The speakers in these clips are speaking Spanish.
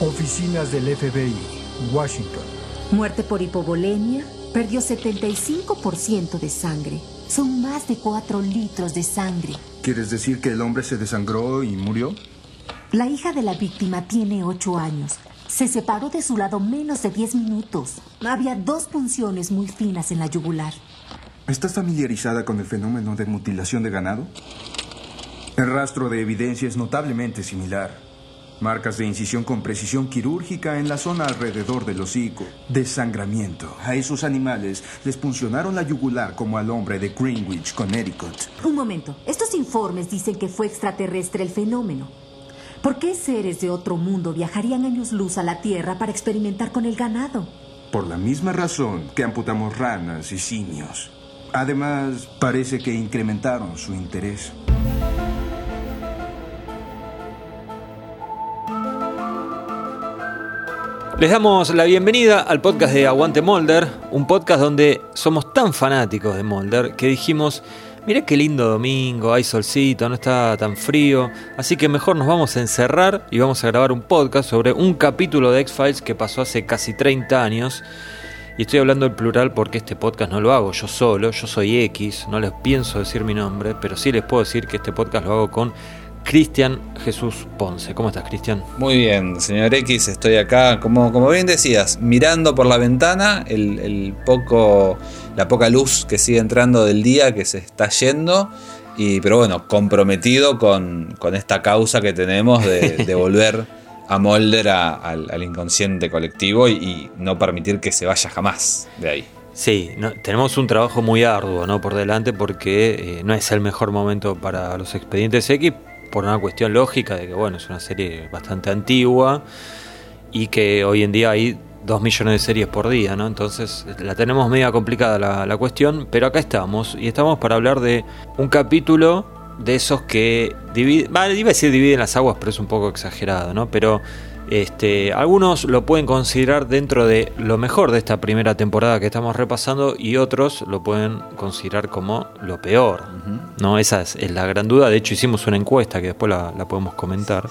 Oficinas del FBI, Washington. Muerte por hipovolemia. Perdió 75% de sangre. Son más de 4 litros de sangre. ¿Quieres decir que el hombre se desangró y murió? La hija de la víctima tiene 8 años. Se separó de su lado menos de 10 minutos. Había dos punciones muy finas en la yugular. ¿Estás familiarizada con el fenómeno de mutilación de ganado? El rastro de evidencia es notablemente similar. Marcas de incisión con precisión quirúrgica en la zona alrededor del hocico. Desangramiento. A esos animales les puncionaron la yugular como al hombre de Greenwich, Connecticut. Un momento. Estos informes dicen que fue extraterrestre el fenómeno. ¿Por qué seres de otro mundo viajarían años luz a la Tierra para experimentar con el ganado? Por la misma razón que amputamos ranas y simios. Además, parece que incrementaron su interés. Les damos la bienvenida al podcast de Aguante Molder, un podcast donde somos tan fanáticos de Molder que dijimos, mira qué lindo domingo, hay solcito, no está tan frío, así que mejor nos vamos a encerrar y vamos a grabar un podcast sobre un capítulo de X-Files que pasó hace casi 30 años. Y estoy hablando en plural porque este podcast no lo hago yo solo, yo soy X, no les pienso decir mi nombre, pero sí les puedo decir que este podcast lo hago con Cristian Jesús Ponce. ¿Cómo estás, Cristian? Muy bien, señor X, estoy acá, como, como bien decías, mirando por la ventana el, poco, la poca luz que sigue entrando del día, que se está yendo. Y, pero bueno, comprometido con, esta causa que tenemos de, volver a molder al, inconsciente colectivo y, no permitir que se vaya jamás de ahí. Sí, tenemos un trabajo muy arduo ¿no? por delante porque eh, no es el mejor momento para los expedientes X, por una cuestión lógica de que bueno, es una serie bastante antigua y que hoy en día hay dos millones de series por día, ¿no? Entonces la tenemos media complicada la, cuestión, pero acá estamos y estamos para hablar de un capítulo de esos que dividen, iba a decir dividen las aguas, pero es un poco exagerado, ¿no? Pero este, algunos lo pueden considerar dentro de lo mejor de esta primera temporada que estamos repasando y otros lo pueden considerar como lo peor. ¿no? Esa es, la gran duda. De hecho, hicimos una encuesta que después la, podemos comentar.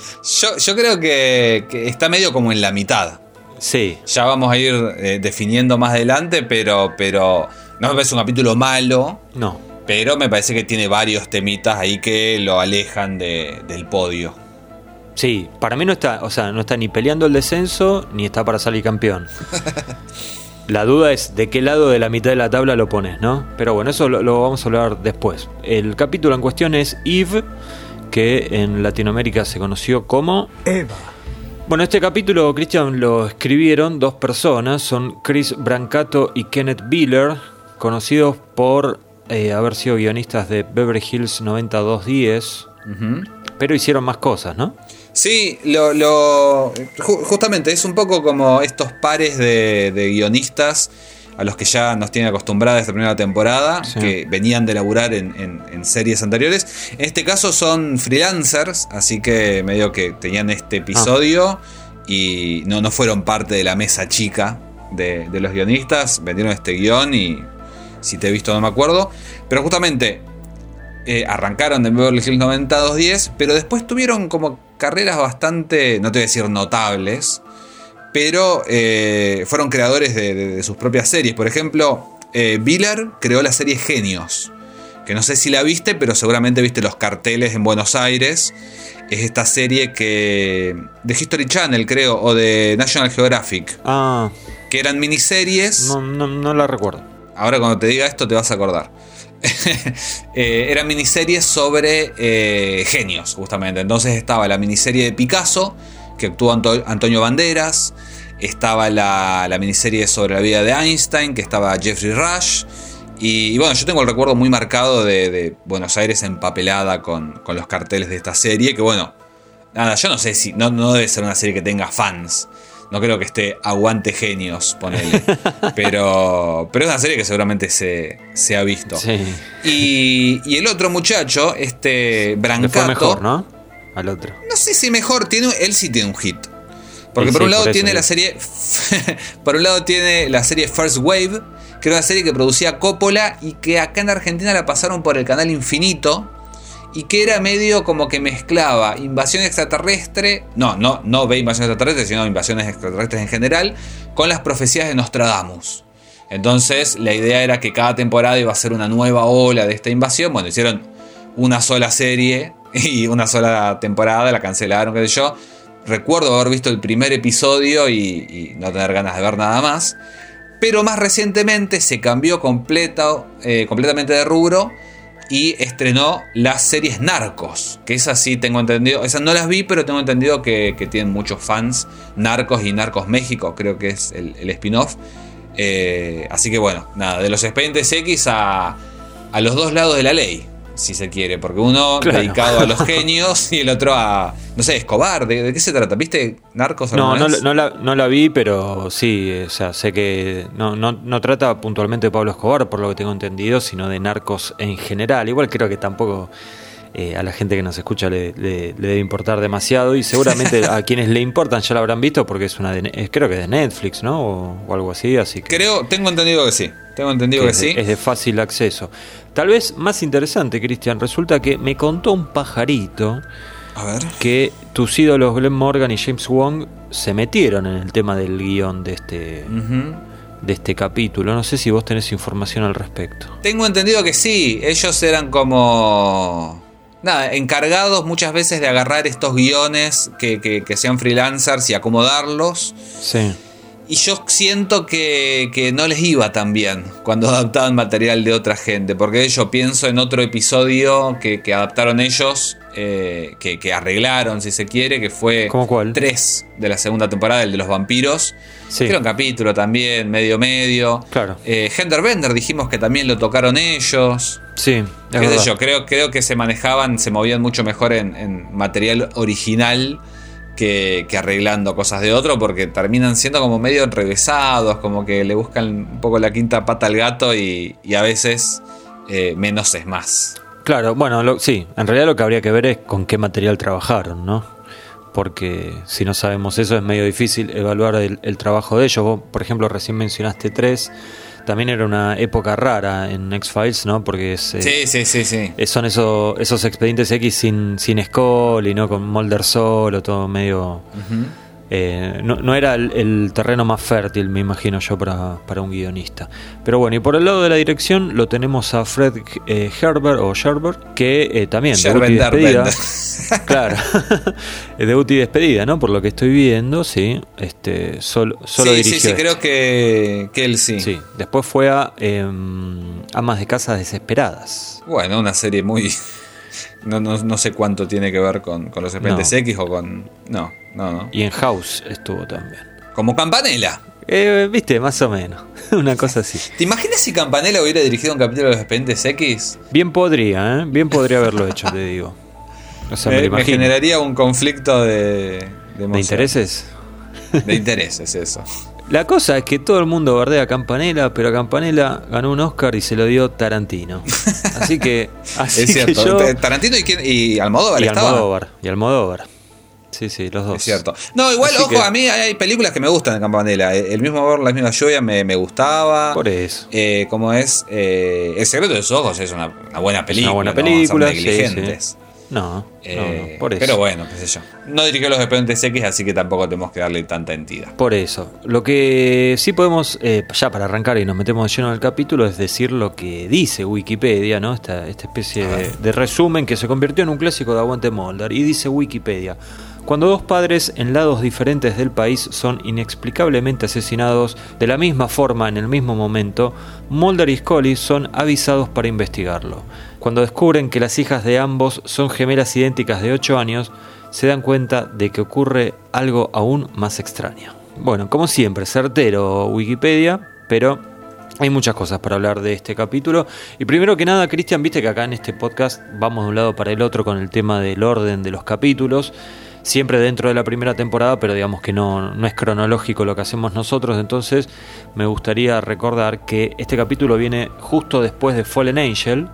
Yo, creo que, está medio como en la mitad. Sí. Ya vamos a ir eh, definiendo más adelante, pero, pero no me parece un capítulo malo. No. Pero me parece que tiene varios temitas ahí que lo alejan del podio. Sí, para mí no está, o sea, no está ni peleando el descenso ni está para salir campeón. La duda es de qué lado de la mitad de la tabla lo pones, ¿no? Pero bueno, eso lo, vamos a hablar después. El capítulo en cuestión es Eve, que en Latinoamérica se conoció como Eva. Bueno, este capítulo, Christian, lo escribieron dos personas, son Chris Brancato y Kenneth Biller, conocidos por eh, haber sido guionistas de Beverly Hills 9210, pero hicieron más cosas, ¿no? Sí, lo, justamente es un poco como estos pares de, guionistas a los que ya nos tienen acostumbrados esta primera temporada, que venían de laburar en, series anteriores. En este caso son freelancers, así que medio que tenían este episodio y no, no fueron parte de la mesa chica de, los guionistas, vendieron este guion y si te he visto no me acuerdo. Pero justamente eh, arrancaron de Beverly Hills 9210, pero después tuvieron como carreras bastante, no te voy a decir notables, pero eh, fueron creadores de, sus propias series. Por ejemplo, eh, creó la serie Genios, que no sé si la viste, pero seguramente viste los carteles en Buenos Aires. Es esta serie que. de History Channel, creo, o de National Geographic. Ah. Que eran miniseries. No, no, no la recuerdo. Ahora cuando te diga esto te vas a acordar. eh, eran miniseries sobre eh, genios, justamente. Entonces estaba la miniserie de Picasso, que actuó Antonio Banderas. Estaba la, miniserie sobre la vida de Einstein, que estaba Jeffrey Rush. Y, bueno, yo tengo el recuerdo muy marcado de, Buenos Aires empapelada con, con, los carteles de esta serie. Que bueno, nada, yo no sé si. No debe ser una serie que tenga fans. No creo que esté aguante genios, ponele. pero, pero es una serie que seguramente se, se ha visto. Sí. Y, el otro muchacho, este Brancato. fue mejor, ¿no? Al otro. No sé si mejor, tiene, él sí tiene un hit. Porque por un lado tiene la serie. por un lado tiene la serie First Wave, que era una serie que producía Coppola y que acá en Argentina la pasaron por el canal Infinito. Y que era medio como que mezclaba invasión extraterrestre, no, no, no ve invasión extraterrestre, sino invasiones extraterrestres en general, con las profecías de Nostradamus. Entonces la idea era que cada temporada iba a ser una nueva ola de esta invasión. Bueno, hicieron una sola serie y una sola temporada, la cancelaron, qué sé yo. Recuerdo haber visto el primer episodio y, no tener ganas de ver nada más. Pero más recientemente se cambió eh, completamente de rubro y estrenó las series Narcos, que esas sí tengo entendido, esas no las vi, pero tengo entendido que, tienen muchos fans, Narcos y Narcos México, creo que es el, spin-off. Eh, así que bueno, nada, de los expedientes X a, a los dos lados de la ley si se quiere, porque uno dedicado a los genios y el otro a, no sé, Escobar, ¿de, qué se trata? ¿Viste Narcos? No, no, no, la, no la vi, pero sí, o sea, sé que no, no, no trata puntualmente de Pablo Escobar, por lo que tengo entendido, sino de Narcos en general. Igual creo que tampoco eh, a la gente que nos escucha le, debe importar demasiado y seguramente a quienes le importan ya lo habrán visto porque es una de, creo que de Netflix, ¿no? O, algo así, así que creo, tengo entendido que sí, tengo entendido que, sí. es de fácil acceso. Tal vez más interesante, Cristian, resulta que me contó un pajarito que tus ídolos Glenn Morgan y James Wong se metieron en el tema del guion de este de este capítulo. No sé si vos tenés información al respecto. Tengo entendido que sí, ellos eran como nada, encargados muchas veces de agarrar estos guiones que, sean freelancers y acomodarlos. Sí. Y yo siento que, no les iba tan bien cuando adaptaban material de otra gente. Porque yo pienso en otro episodio que, adaptaron ellos, eh, que, arreglaron, si se quiere, que fue ¿Cómo cuál? 3 de la segunda temporada, el de los vampiros. Sí. era un capítulo también, medio medio. Claro. Eh, Bender dijimos que también lo tocaron ellos. Sí, qué sé yo, creo, creo que se manejaban, se movían mucho mejor en, material original que, arreglando cosas de otro, porque terminan siendo como medio enrevesados, como que le buscan un poco la quinta pata al gato y, a veces eh, menos es más. Claro, bueno, sí, en realidad lo que habría que ver es con qué material trabajaron, ¿no? Porque si no sabemos eso es medio difícil evaluar el, el trabajo de ellos. Vos, por ejemplo, recién mencionaste tres también era una época rara en X-Files, ¿no? Porque es, eh, sí, sí, sí, sí. Son esos, esos expedientes X sin, sin y ¿no? Con Mulder solo, todo medio... Eh, no, era el, terreno más fértil, me imagino yo, para, un guionista. Pero bueno, y por el lado de la dirección lo tenemos a Fred eh, Herbert o Sherbert, que eh, también debut y despedida. claro, debut y despedida, ¿no? Por lo que estoy viendo, sí. Este, solo, solo sí, Sí, sí, creo que, que, él sí. Sí, después fue a em, Amas de Casas Desesperadas. Bueno, una serie muy. No, no, no, sé cuánto tiene que ver con, los expedientes X o con. No, no, no. Y en House estuvo también. Como Campanella. Eh, Viste, más o menos. Una cosa así. ¿Te imaginas si Campanella hubiera dirigido un capítulo de los expedientes X? Bien podría, ¿eh? Bien podría haberlo hecho, te digo. O sea, me, me, generaría un conflicto de. ¿De, ¿De intereses? De intereses, eso. La cosa es que todo el mundo bardea a Campanella, pero Campanella ganó un Oscar y se lo dio Tarantino. Así que. Así es cierto. Tarantino y, quién, y Almodóvar. Y Almodóvar. Y Almodóvar. Sí, sí, los dos. Es cierto. No, igual, ojo, a mí hay películas que me gustan de Campanella. El mismo amor, la misma lluvia me, me gustaba. Por eso. Eh, como es. Eh, el secreto de sus ojos es una, buena película. una buena película. negligentes. No, eh, por eso. Pero bueno, qué sé yo. No dirigió los expedientes X, así que tampoco tenemos que darle tanta entidad. Por eso. Lo que sí podemos, eh, ya para arrancar y nos metemos lleno en el capítulo, es decir lo que dice Wikipedia, ¿no? Esta, esta especie de, resumen que se convirtió en un clásico de Aguante Molder. Y dice Wikipedia. Cuando dos padres en lados diferentes del país son inexplicablemente asesinados de la misma forma en el mismo momento, Mulder y Scully son avisados para investigarlo. Cuando descubren que las hijas de ambos son gemelas idénticas de 8 años, se dan cuenta de que ocurre algo aún más extraño. Bueno, como siempre, certero Wikipedia, pero hay muchas cosas para hablar de este capítulo. Y primero que nada, Cristian, viste que acá en este podcast vamos de un lado para el otro con el tema del orden de los capítulos. Siempre dentro de la primera temporada, pero digamos que no, no es cronológico lo que hacemos nosotros. Entonces me gustaría recordar que este capítulo viene justo después de Fallen Angel,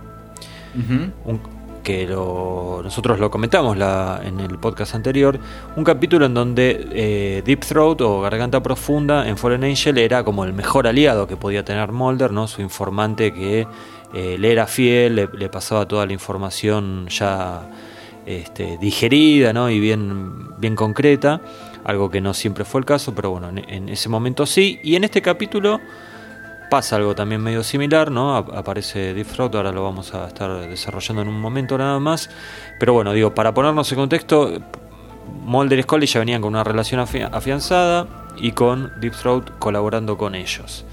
que nosotros lo comentamos en el podcast anterior, un capítulo en donde eh, Deep Throat o Garganta Profunda en Fallen Angel era como el mejor aliado que podía tener Mulder, ¿no? su informante que eh, le era fiel, le, pasaba toda la información ya este, digerida ¿no? y bien, bien concreta, algo que no siempre fue el caso, pero bueno, en ese momento sí, y en este capítulo pasa algo también medio similar, ¿no? Aparece Deep Throat, ahora lo vamos a estar desarrollando en un momento nada más. Pero bueno, digo, para ponernos en contexto, Mulder y Scully ya venían con una relación afianzada y con Deep Throat colaborando con ellos.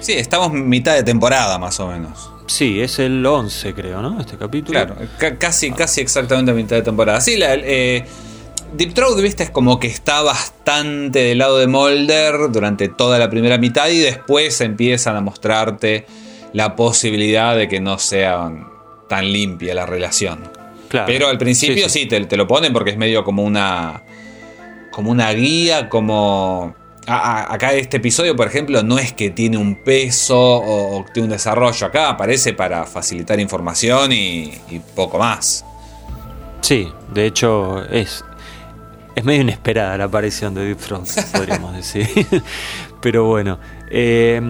Sí, estamos mitad de temporada más o menos. Sí, es el 11 creo, ¿no? Este capítulo. Claro, casi, casi exactamente mitad de temporada. Sí, la, eh, Deep Throat, viste, es como que está bastante del lado de Mulder durante toda la primera mitad y después empiezan a mostrarte la posibilidad de que no sea tan limpia la relación. Pero al principio sí, te, lo ponen porque es medio como una. como una guía, como. acá este episodio, por ejemplo, no es que tiene un peso o, tiene un desarrollo. Acá aparece para facilitar información y, y poco más. Sí, de hecho es, es medio inesperada la aparición de Deep Throat, podríamos decir. Pero bueno. Eh,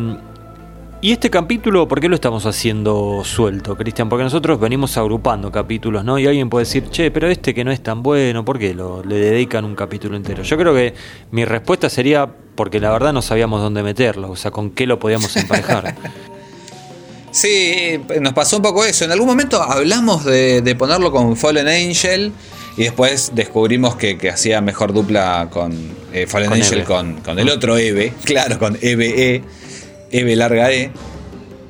y este capítulo, ¿por qué lo estamos haciendo suelto, Cristian? Porque nosotros venimos agrupando capítulos, ¿no? Y alguien puede decir, che, pero este que no es tan bueno, ¿por qué lo, le dedican un capítulo entero? Yo creo que mi respuesta sería porque la verdad no sabíamos dónde meterlo, o sea, con qué lo podíamos emparejar. Sí, nos pasó un poco eso. En algún momento hablamos de, de ponerlo con Fallen Angel y después descubrimos que, hacía mejor dupla con eh, Fallen Angel con, el otro Eve, claro, con EVE, Eve larga E.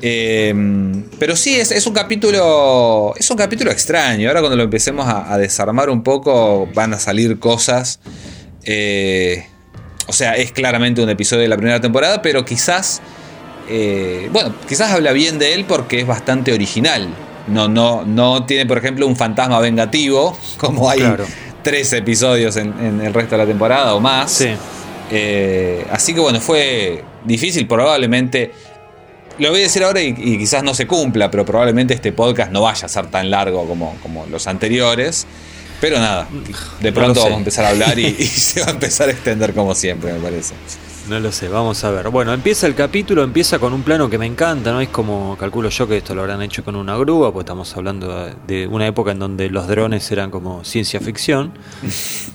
Em, pero sí, es, un capítulo. Es un capítulo extraño. Ahora cuando lo empecemos a, desarmar un poco, van a salir cosas. Eh, o sea, es claramente un episodio de la primera temporada, pero quizás. Eh, bueno, quizás habla bien de él porque es bastante original. No, no, no tiene, por ejemplo, un fantasma vengativo, como hay tres episodios en, el resto de la temporada o más. Eh, así que bueno, fue difícil, probablemente. Lo voy a decir ahora y, quizás no se cumpla, pero probablemente este podcast no vaya a ser tan largo como, como los anteriores. Pero nada, de pronto vamos a empezar a hablar y, y se va a empezar a extender como siempre, me parece. No lo sé, vamos a ver. Bueno, empieza el capítulo, empieza con un plano que me encanta, ¿no? Es como, calculo yo que esto lo habrán hecho con una grúa, pues estamos hablando de una época en donde los drones eran como ciencia ficción,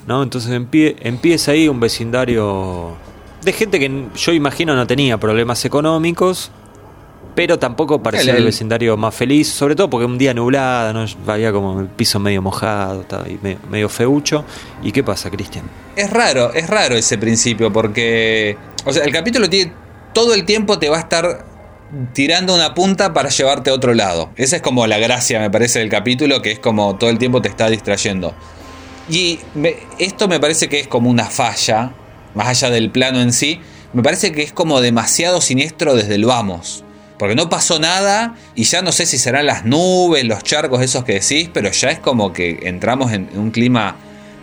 ¿no? Entonces empieza ahí un vecindario de gente que yo imagino no tenía problemas económicos, pero tampoco parecía el, vecindario más feliz, sobre todo porque un día nublado, ¿no? había como el piso medio mojado, estaba medio, feucho. ¿Y qué pasa, Cristian? Es raro, es raro ese principio, porque. O sea, el capítulo tiene. Todo el tiempo te va a estar tirando una punta para llevarte a otro lado. Esa es como la gracia, me parece, del capítulo, que es como todo el tiempo te está distrayendo. Y esto me parece que es como una falla, más allá del plano en sí, me parece que es como demasiado siniestro desde el vamos. Porque no pasó nada y ya no sé si serán las nubes, los charcos esos que decís, pero ya es como que entramos en un clima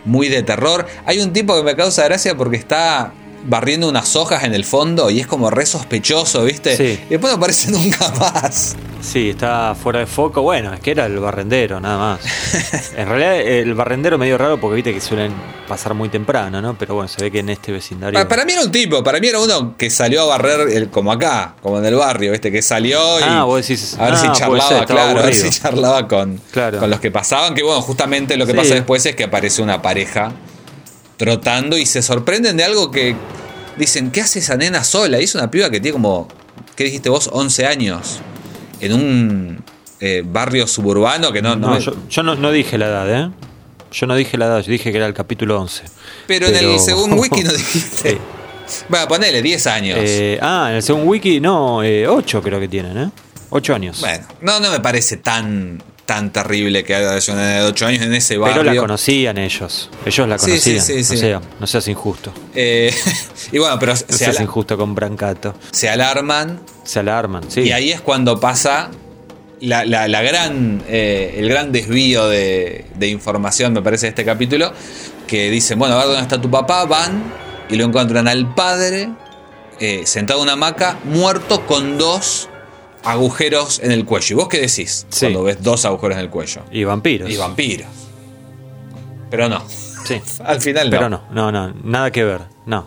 muy de terror. Hay un tipo que me causa gracia porque está barriendo unas hojas en el fondo y es como re sospechoso, ¿viste? Sí. Y después no aparece nunca más. Sí, está fuera de foco. Bueno, es que era el barrendero, nada más. en realidad, el barrendero medio raro porque viste que suelen pasar muy temprano, ¿no? Pero bueno, se ve que en este vecindario. Para, mí era un tipo, para mí era uno que salió a barrer el, como acá, como en el barrio, ¿viste? Que salió y. Ah, vos decís. A ver si ah, charlaba, claro, a ver si charlaba con, con los que pasaban. Que bueno, justamente lo que pasa después es que aparece una pareja trotando y se sorprenden de algo que dicen, ¿qué hace esa nena sola? Y es una piba que tiene como, ¿qué dijiste vos? 11 años. En un eh, barrio suburbano que no... No, yo, no, dije la edad, ¿eh? Yo no dije la edad, yo dije que era el capítulo 11. Pero, en el segundo wiki no dijiste... Bueno, ponele 10 años. Eh, ah, en el segundo wiki, no, 8 eh, creo que tienen, ¿eh? 8 años. Bueno, no, no me parece tan tan terrible que haya una de 8 años en ese barrio. Pero la conocían ellos. Ellos la conocían. Sí, sí, sí, no, seas injusto. Eh, y bueno, pero. No seas injusto con Brancato. Se alarman. Se alarman, sí. Y ahí es cuando pasa la, gran, eh, el gran desvío de, información, me parece, de este capítulo. Que dicen, bueno, a ver dónde está tu papá. Van y lo encuentran al padre eh, sentado en una hamaca, muerto con dos agujeros en el cuello. ¿Y vos qué decís Sí. cuando ves dos agujeros en el cuello? Y vampiros. Y vampiros. Pero no. Sí. Al final no. Pero no, no, no, nada que ver. No.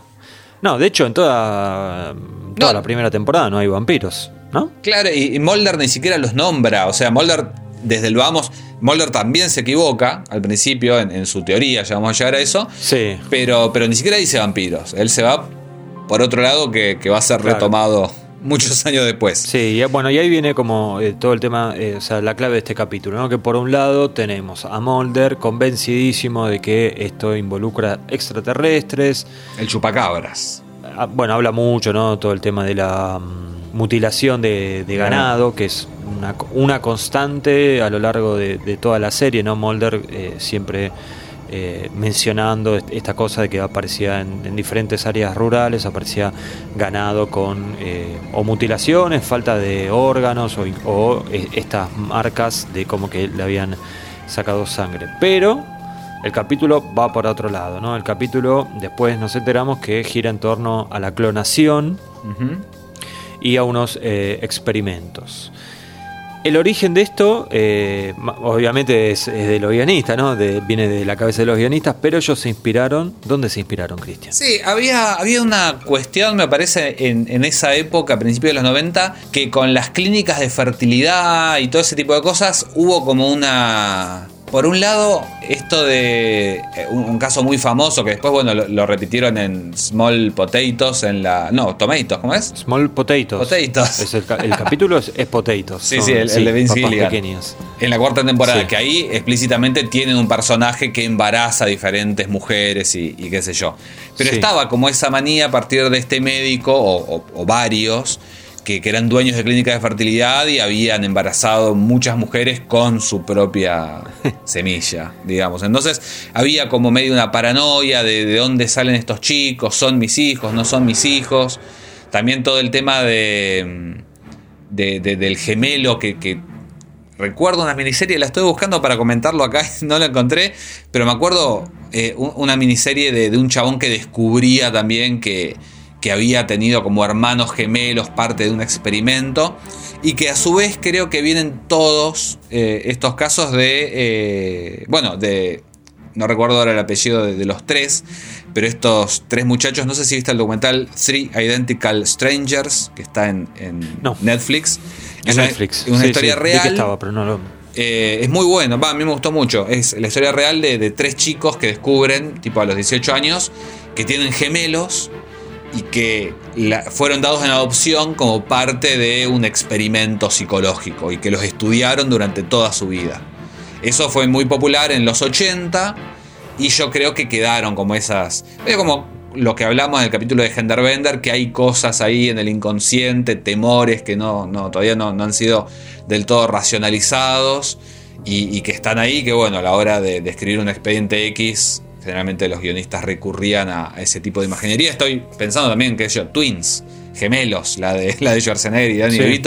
No, de hecho, en toda, toda No. la primera temporada no hay vampiros, ¿no? Claro, y, y Mulder ni siquiera los nombra. O sea, Mulder, desde el vamos, Mulder también se equivoca al principio en, en su teoría, ya vamos a llegar a eso. Sí. Pero, pero ni siquiera dice vampiros. Él se va por otro lado que, que va a ser Claro. retomado muchos años después. Sí, y, bueno, y ahí viene como eh, todo el tema, eh, o sea, la clave de este capítulo, ¿no? Que por un lado tenemos a Mulder convencidísimo de que esto involucra extraterrestres. El chupacabras. Ah, Bueno, habla mucho, ¿no? Todo el tema de la mm, mutilación de, de ganado, que es una, una constante a lo largo de, de toda la serie, ¿no? Mulder eh, siempre eh, mencionando est- esta cosa de que aparecía en, en diferentes áreas rurales, aparecía ganado con eh, o mutilaciones, falta de órganos o, eh, estas marcas de como que le habían sacado sangre. Pero el capítulo va por otro lado, ¿no? El capítulo después nos enteramos que gira en torno a la clonación y a unos experimentos. El origen de esto, eh, obviamente, es, es de los guionistas, ¿no? Viene de la cabeza de los guionistas, pero ellos se inspiraron. ¿Dónde se inspiraron, Cristian? Sí, había, había una cuestión, me parece, en, en esa época, a principios de los 90, que con las clínicas de fertilidad y todo ese tipo de cosas hubo como una... Por un lado, esto de eh, un, un caso muy famoso que después, bueno, lo, lo repitieron en Small Potatoes, en la... No, Tomatoes, ¿cómo es? Small Potatoes. Potatoes. Es el, ca- el capítulo es, es Potatoes. Sí, son- sí, el, el de Vince Gilligan. pequeños. En la cuarta temporada, Sí. que ahí explícitamente tienen un personaje que embaraza a diferentes mujeres y, y qué sé yo. Pero Sí. estaba como esa manía a partir de este médico o, o- o varios que, que eran dueños de clínicas de fertilidad y habían embarazado muchas mujeres con su propia semilla, digamos. Entonces había como medio una paranoia de, de dónde salen estos chicos, son mis hijos, no son mis hijos. También todo el tema de, de- de- del gemelo que, que recuerdo una miniserie, la estoy buscando para comentarlo acá, no la encontré, pero me acuerdo eh, un- una miniserie de, de un chabón que descubría también que, que había tenido como hermanos gemelos, parte de un experimento, y que a su vez creo que vienen todos eh, estos casos de, eh, bueno, de, no recuerdo ahora el apellido de, de los tres, pero estos tres muchachos, no sé si viste el documental Three Identical Strangers, que está en, en No. Netflix. En Es una- Netflix. es una Sí, historia sí, vi que real. estaba, pero no lo. Eh, es muy bueno, a mí me gustó mucho. Es la historia real de, de tres chicos que descubren, tipo a los 18 años, que tienen gemelos y que fueron dados en adopción como parte de un experimento psicológico y que los estudiaron durante toda su vida. Eso fue muy popular en los 80 y yo creo que quedaron como esas... Es como lo que hablamos en el capítulo de Genderbender, que hay cosas ahí en el inconsciente, temores que no, no, todavía no, han sido del todo racionalizados y, que están ahí, que bueno, a la hora de escribir un expediente X, generalmente los guionistas recurrían a, ese tipo de imaginería. Estoy pensando también que yo, Twins, gemelos, la de, la de Schwarzenegger y Danny Sí.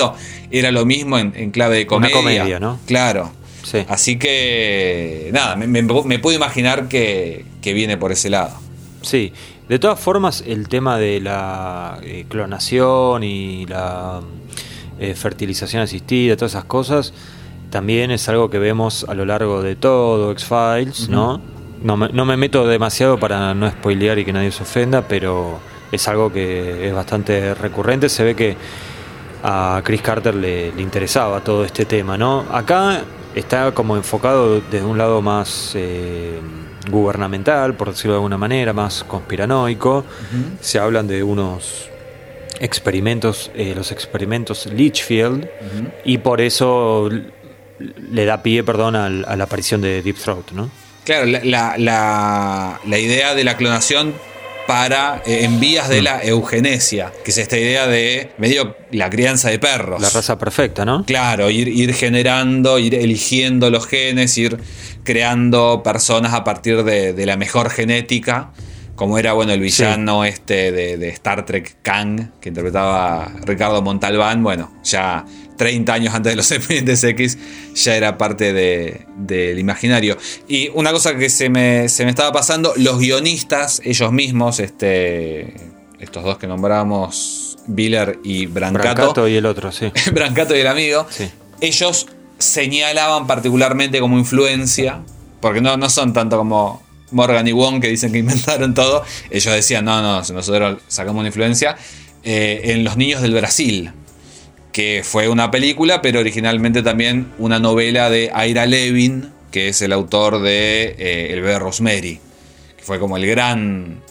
Era lo mismo en, en clave de Una comedia. comedia, ¿no? Claro. Sí. Así que, nada, me, me- me puedo imaginar que, que viene por ese lado. Sí, de todas formas el tema de la eh, clonación y la eh, fertilización asistida, todas esas cosas, también es algo que vemos a lo largo de todo X-Files, ¿no? No me, no me meto demasiado para no spoilear y que nadie se ofenda, pero es algo que es bastante recurrente. Se ve que a Chris Carter le, le interesaba todo este tema, ¿no? Acá está como enfocado desde un lado más eh, gubernamental, por decirlo de alguna manera, más conspiranoico. Se hablan de unos experimentos, eh, los experimentos Litchfield, y por eso le da pie, perdón, al- a la aparición de Deep Throat, ¿no? Claro, la, la- la- la idea de la clonación para eh, en vías de la eugenesia, que es esta idea de medio la crianza de perros. La raza perfecta, ¿no? Claro, ir, ir generando, ir eligiendo los genes, ir creando personas a partir de, de la mejor genética, como era bueno el villano este de, de Star Trek Kang, que interpretaba Ricardo Montalbán, bueno, ya 30 años antes de los expedientes X, ya era parte de- del imaginario. Y una cosa que se me, se me estaba pasando, los guionistas, ellos mismos, este, estos dos que nombramos, Biller y Brancato. Brancato y el otro, sí. Brancato y el amigo. Sí. Ellos señalaban particularmente como influencia, porque no, no son tanto como Morgan y Wong que dicen que inventaron todo. Ellos decían, no, no, nosotros sacamos una influencia eh, en Los Niños del Brasil, que fue una película, pero originalmente también una novela de Ira Levin, que es el autor de eh, El bebé Rosemary, que fue como el gran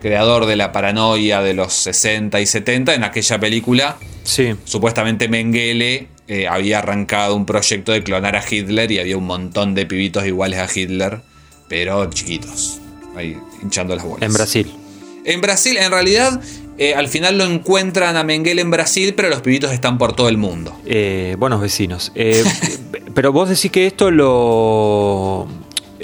creador de la paranoia de los 60 y 70 en aquella película. Sí. Supuestamente Mengele eh, había arrancado un proyecto de clonar a Hitler y había un montón de pibitos iguales a Hitler, pero chiquitos, ahí hinchando las bolas. En Brasil. En Brasil, en realidad, eh, al final lo encuentran a Mengele en Brasil, pero los pibitos están por todo el mundo. Eh, buenos vecinos. Eh, pero vos decís que esto lo,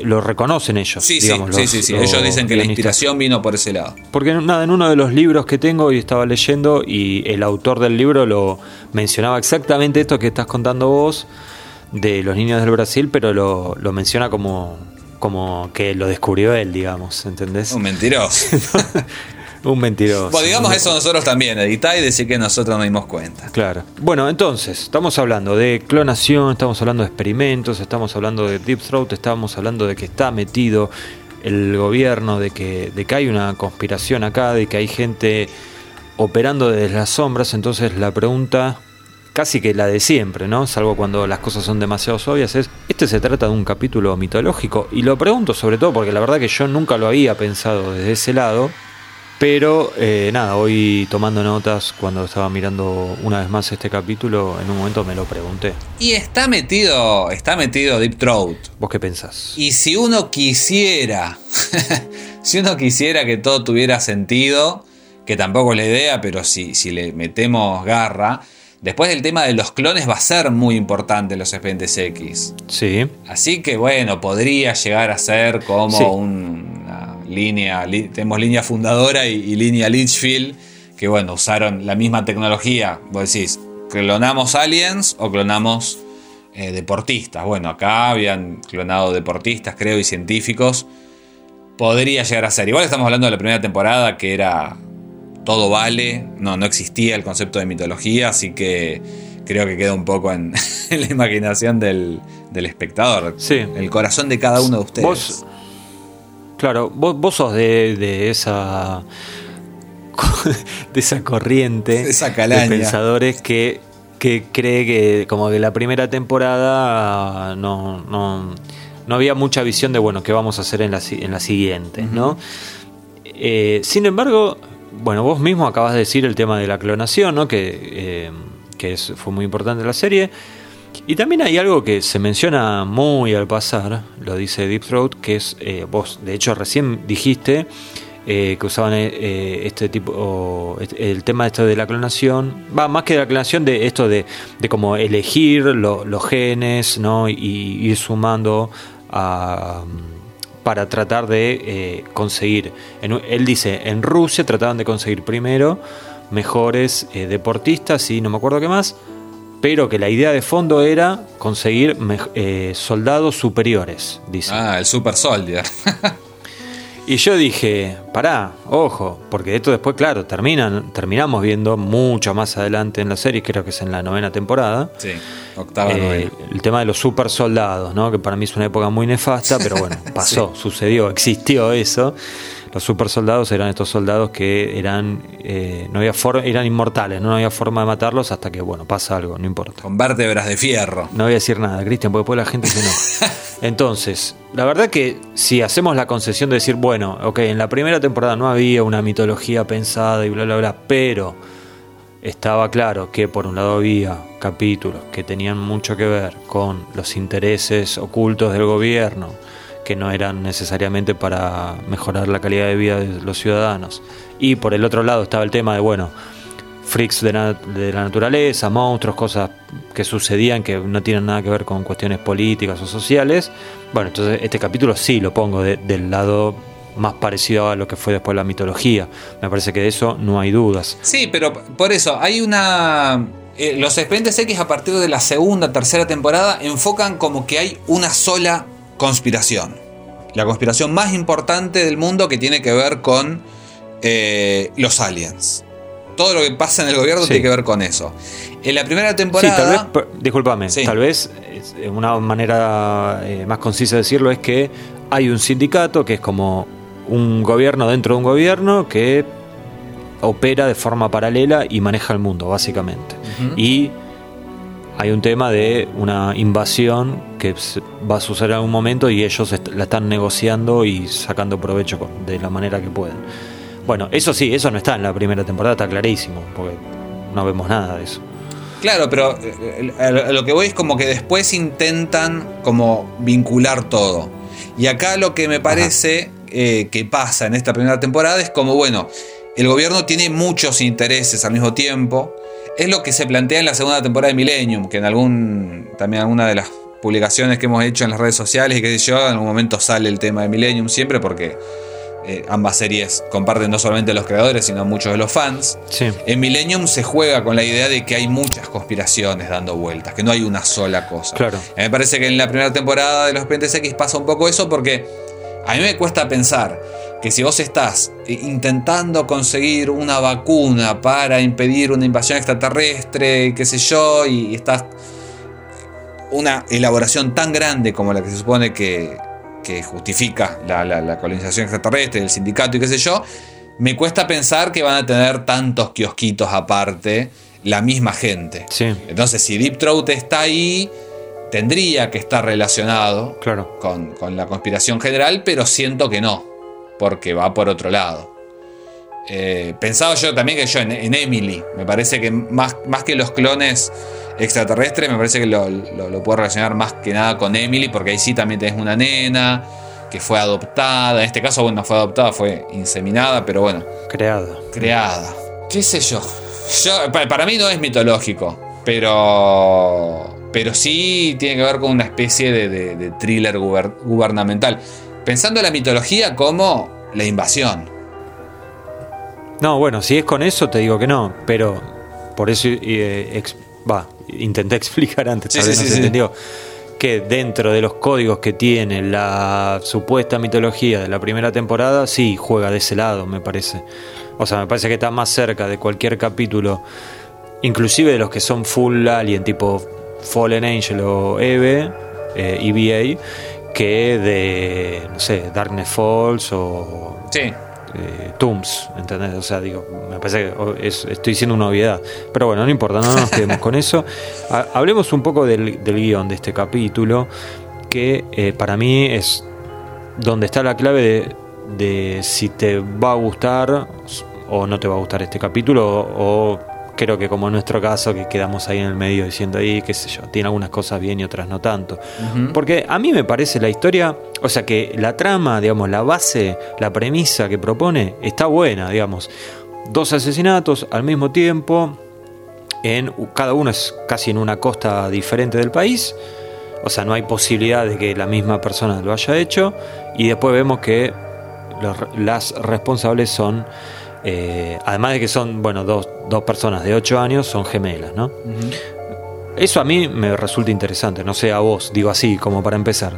lo reconocen ellos. Sí, digamos, sí, los- sí, sí, sí. los Ellos dicen que la inspiración vino por ese lado. Porque nada, en uno de los libros que tengo y estaba leyendo y el autor del libro lo mencionaba exactamente esto que estás contando vos de los niños del Brasil, pero lo, lo menciona como, como que lo descubrió él, digamos, ¿entendés? Un mentiroso. Un mentiroso. Bueno, digamos eso nosotros también, editá y decir que nosotros nos dimos cuenta. Claro. Bueno, entonces, estamos hablando de clonación, estamos hablando de experimentos, estamos hablando de Deep Throat, estamos hablando de que está metido el gobierno, de que, de que hay una conspiración acá, de que hay gente operando desde las sombras. Entonces, la pregunta, casi que la de siempre, ¿no? Salvo cuando las cosas son demasiado obvias, es: ¿este se trata de un capítulo mitológico? Y lo pregunto sobre todo porque la verdad que yo nunca lo había pensado desde ese lado. Pero eh, nada, hoy tomando notas cuando estaba mirando una vez más este capítulo, en un momento me lo pregunté. Y está metido, está metido Deep Throat. ¿Vos qué pensás? Y si uno quisiera, si uno quisiera que todo tuviera sentido, que tampoco es la idea, pero si, si le metemos garra, después el tema de los clones va a ser muy importante en los expedientes X. Sí, Así que bueno, podría llegar a ser como Sí. una línea, li- tenemos línea fundadora y, y línea Litchfield, que bueno, usaron la misma tecnología. Vos decís, ¿clonamos aliens o clonamos eh, deportistas? Bueno, acá habían clonado deportistas, creo, y científicos. Podría llegar a ser. Igual estamos hablando de la primera temporada que era todo vale, no, no existía el concepto de mitología, así que creo que queda un poco en, en la imaginación del, del espectador. Sí. El corazón de cada uno de ustedes. vos, claro, vos, vos sos de, de esa de esa corriente Esa calaña. de pensadores que, que cree que como que la primera temporada no, no, no había mucha visión de bueno qué vamos a hacer en la, en la siguiente, ¿no? Eh, sin embargo, bueno, vos mismo acabas de decir el tema de la clonación, ¿no? Que, eh, que fue muy importante en la serie. Y también hay algo que se menciona muy al pasar, lo dice Deep Throat, que es, eh, vos de hecho recién dijiste eh, que usaban eh, este tipo, el tema esto de la clonación, va más que de la clonación, de esto de, de como elegir lo- los genes, ¿no? Y ir sumando a, para tratar de eh, conseguir, él dice, en Rusia trataban de conseguir primero mejores eh, deportistas y no me acuerdo qué más, pero que la idea de fondo era conseguir eh, soldados superiores, dice. Ah, el Super Soldier. Y yo dije, pará, ojo, porque esto después, claro, terminan, terminamos viendo mucho más adelante en la serie, creo que es en la novena temporada. sí, octava eh, el tema de los super soldados, ¿no? que para mí es una época muy nefasta, pero bueno, pasó, sucedió, existió eso. Los super soldados eran estos soldados que eran eh, no había eran inmortales, ¿no? no había forma de matarlos hasta que bueno pasa algo, no importa. Con vértebras de fierro. No voy a decir nada, Cristian, porque después la gente se enoja. Entonces, la verdad que si hacemos la concesión de decir, bueno, ok, en la primera temporada no había una mitología pensada y bla, bla, bla, pero estaba claro que por un lado había capítulos que tenían mucho que ver con los intereses ocultos del gobierno, que no eran necesariamente para mejorar la calidad de vida de los ciudadanos. Y por el otro lado estaba el tema de, bueno, freaks de, la naturaleza, monstruos, cosas que sucedían que no tienen nada que ver con cuestiones políticas o sociales. Bueno, entonces este capítulo sí lo pongo de- del lado más parecido a lo que fue después la mitología. Me parece que de eso no hay dudas. Sí, pero por eso, hay una. eh, los expedientes X a partir de la segunda, tercera temporada enfocan como que hay una sola conspiración. La conspiración más importante del mundo que tiene que ver con eh, los aliens. Todo lo que pasa en el gobierno Sí. tiene que ver con eso. En la primera Sí, temporada. tal vez, discúlpame, Sí. tal vez eh, una manera eh, más concisa de decirlo es que hay un sindicato que es como un gobierno dentro de un gobierno que opera de forma paralela y maneja el mundo, básicamente. Y hay un tema de una invasión que va a suceder en algún momento y ellos la están negociando y sacando provecho de la manera que pueden. Bueno, eso sí, eso no está en la primera temporada, está clarísimo, porque no vemos nada de eso. Claro, pero eh, a lo a lo que voy es como que después intentan como vincular todo. Y acá lo que me parece eh, que pasa en esta primera temporada es como, bueno, el gobierno tiene muchos intereses al mismo tiempo. Es lo que se plantea en la segunda temporada de Millennium, que en algún, también alguna de las publicaciones que hemos hecho en las redes sociales y sé yo, en algún momento sale el tema de Millennium siempre porque eh, ambas series comparten no solamente los creadores, sino muchos de los fans. Sí. En Millennium se juega con la idea de que hay muchas conspiraciones dando vueltas, que no hay una sola cosa. Claro. Me parece que en la primera temporada de los Expedientes X pasa un poco eso porque a mí me cuesta pensar que si vos estás eh, intentando conseguir una vacuna para impedir una invasión extraterrestre, qué sé yo, y estás una elaboración tan grande como la que se supone que, que justifica la, la- la colonización extraterrestre, el sindicato y qué sé yo, me cuesta pensar que van a tener tantos kiosquitos aparte la misma gente. Sí. Entonces, si Deep Throat está ahí, tendría que estar relacionado Claro. con, con la conspiración general, pero siento que no, porque va por otro lado. Eh, pensaba yo también que yo en, en Emily, me parece que más, más que los clones extraterrestres, me parece que lo, lo- lo puedo relacionar más que nada con Emily, porque ahí sí también tenés una nena que fue adoptada, en este caso, bueno, no fue adoptada, fue inseminada, pero bueno, Creada. creada. ¿Qué sé yo? Yo- pa- para mí no es mitológico, pero, pero sí tiene que ver con una especie de, de- de thriller guber- gubernamental. Pensando en la mitología como la invasión. No, bueno, si es con eso te digo que no, pero por eso eh, ex- intenté explicar antes, Sí, tal sí, vez no sí, se entendió, que dentro de los códigos que tiene la supuesta mitología de la primera temporada, sí juega de ese lado, me parece. O sea, me parece que está más cerca de cualquier capítulo, inclusive de los que son full alien, tipo Fallen Angel o Eve, eh, EVA, que de, no sé, Darkness Falls o Sí. eh, Tombs, ¿entendés? O sea, digo, me parece que es- estoy diciendo una obviedad. Pero bueno, no importa, no nos quedemos con eso. Ha- hablemos un poco del, del guion de este capítulo, que eh, para mí es donde está la clave de, de si te va a gustar o no te va a gustar este capítulo, o creo que como en nuestro caso, que quedamos ahí en el medio diciendo ahí, qué sé yo, tiene algunas cosas bien y otras no tanto. Porque a mí me parece la historia, o sea que la trama, digamos, la base, la premisa que propone está buena, digamos. Dos asesinatos al mismo tiempo, en cada uno es casi en una costa diferente del país. O sea, no hay posibilidad de que la misma persona lo haya hecho. Y después vemos que los- las responsables son, eh, además de que son, bueno, dos, dos personas de 8 años, son gemelas, ¿no? Eso a mí me resulta interesante, no sé a vos, digo así, como para empezar.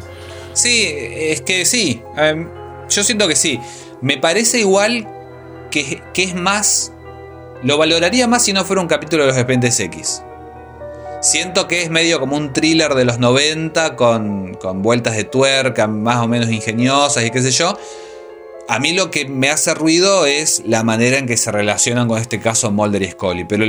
Sí, es que sí. Em, yo siento que sí. Me parece igual que, que es más. Lo valoraría más si no fuera un capítulo de los Expedientes X. Siento que es medio como un thriller de los 90 con, con vueltas de tuerca más o menos ingeniosas y qué sé yo. A mí lo que me hace ruido es la manera en que se relacionan con este caso Mulder y Scully. Pero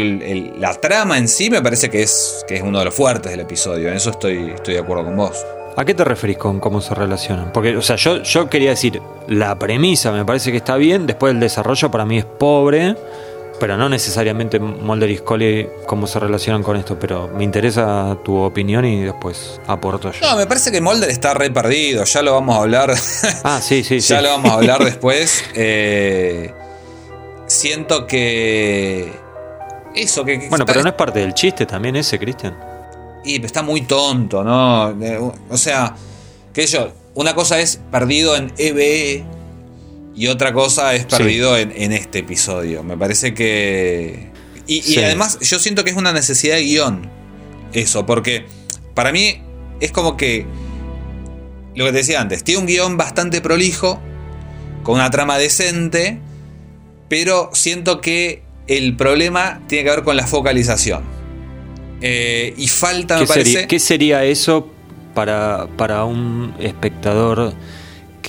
la trama en sí me parece que es, que es uno de los fuertes del episodio. En eso estoy, estoy de acuerdo con vos. ¿A qué te referís con cómo se relacionan? Porque, o sea, yo, yo quería decir, la premisa me parece que está bien, después el desarrollo para mí es pobre, pero no necesariamente Mulder y Scully cómo se relacionan con esto, pero me interesa tu opinión y después aporto yo. No, me parece que Mulder está re perdido. Ya lo vamos a hablar. Ah, sí, sí, sí. ya lo vamos a hablar después. Eh, siento que. Eso, que. Bueno, pero no es parte del chiste también ese, Cristian. Y está muy tonto, ¿no? Eh, O sea, que yo. Una cosa es perdido en EBE. Y otra cosa es Sí. perdido en, en este episodio. Me parece que. Y, además, yo siento que es una necesidad de guion. Eso, porque para mí es como que. Lo que te decía antes, tiene un guion bastante prolijo, con una trama decente, pero siento que el problema tiene que ver con la focalización. Eh, y falta, me ¿Qué, parece. sería, ¿Qué sería eso para, para un espectador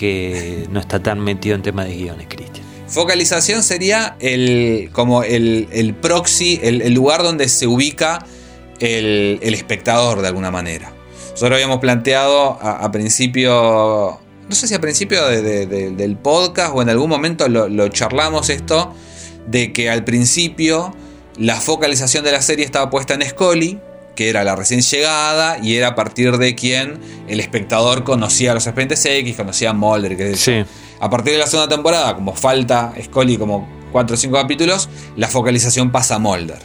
que no está tan metido en temas de guiones, Cristian? Focalización sería el, como el, el proxy, el, lugar donde se ubica el, el espectador de alguna manera. Nosotros habíamos planteado a, principio, no sé si a principio de- de- de- del podcast o en algún momento lo, lo charlamos esto, de que al principio la focalización de la serie estaba puesta en Scully, que era la recién llegada y era a partir de quien el espectador conocía a los expedientes X, conocía a Mulder, que Sí. a partir de la segunda temporada, como falta Scully como 4 o 5 capítulos, la focalización pasa a Mulder.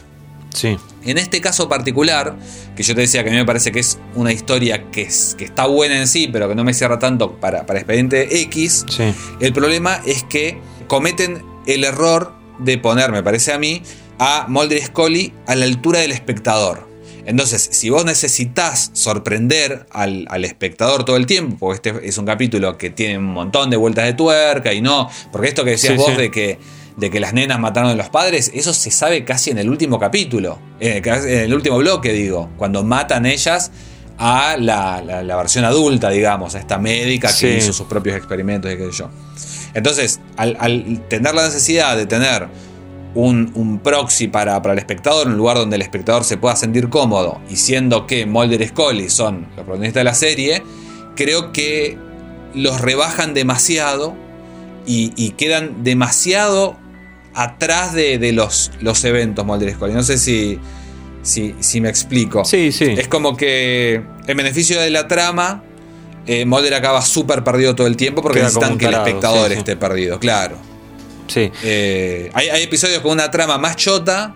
Sí, En este caso particular, que yo te decía que a mí me parece que es una historia que, es, que está buena en sí, pero que no me cierra tanto para, para Expediente X, sí. el problema es que cometen el error de poner, me parece a mí, a Mulder y Scully a la altura del espectador. Entonces, si vos necesitas sorprender al, al espectador todo el tiempo, porque este es un capítulo que tiene un montón de vueltas de tuerca y no, porque esto que decías Sí, vos sí. de que de que las nenas mataron a los padres, eso se sabe casi en el último capítulo, eh, en el último bloque, digo, cuando matan ellas a la, la- la versión adulta, digamos, a esta médica que hizo sus propios experimentos y qué sé yo. Entonces, al, al tener la necesidad de tener un, un proxy para, para el espectador, un lugar donde el espectador se pueda sentir cómodo, y siendo que Mulder y Scully son los protagonistas de la serie, creo que los rebajan demasiado y, y quedan demasiado atrás de, de los, los eventos Mulder y Scully. No sé si, si, si me explico. Sí, sí. Es como que en beneficio de la trama, eh, Mulder acaba súper perdido todo el tiempo porque Queda necesitan que el espectador sí, sí. esté perdido, claro. Sí. Eh, hay, hay episodios con una trama más chota,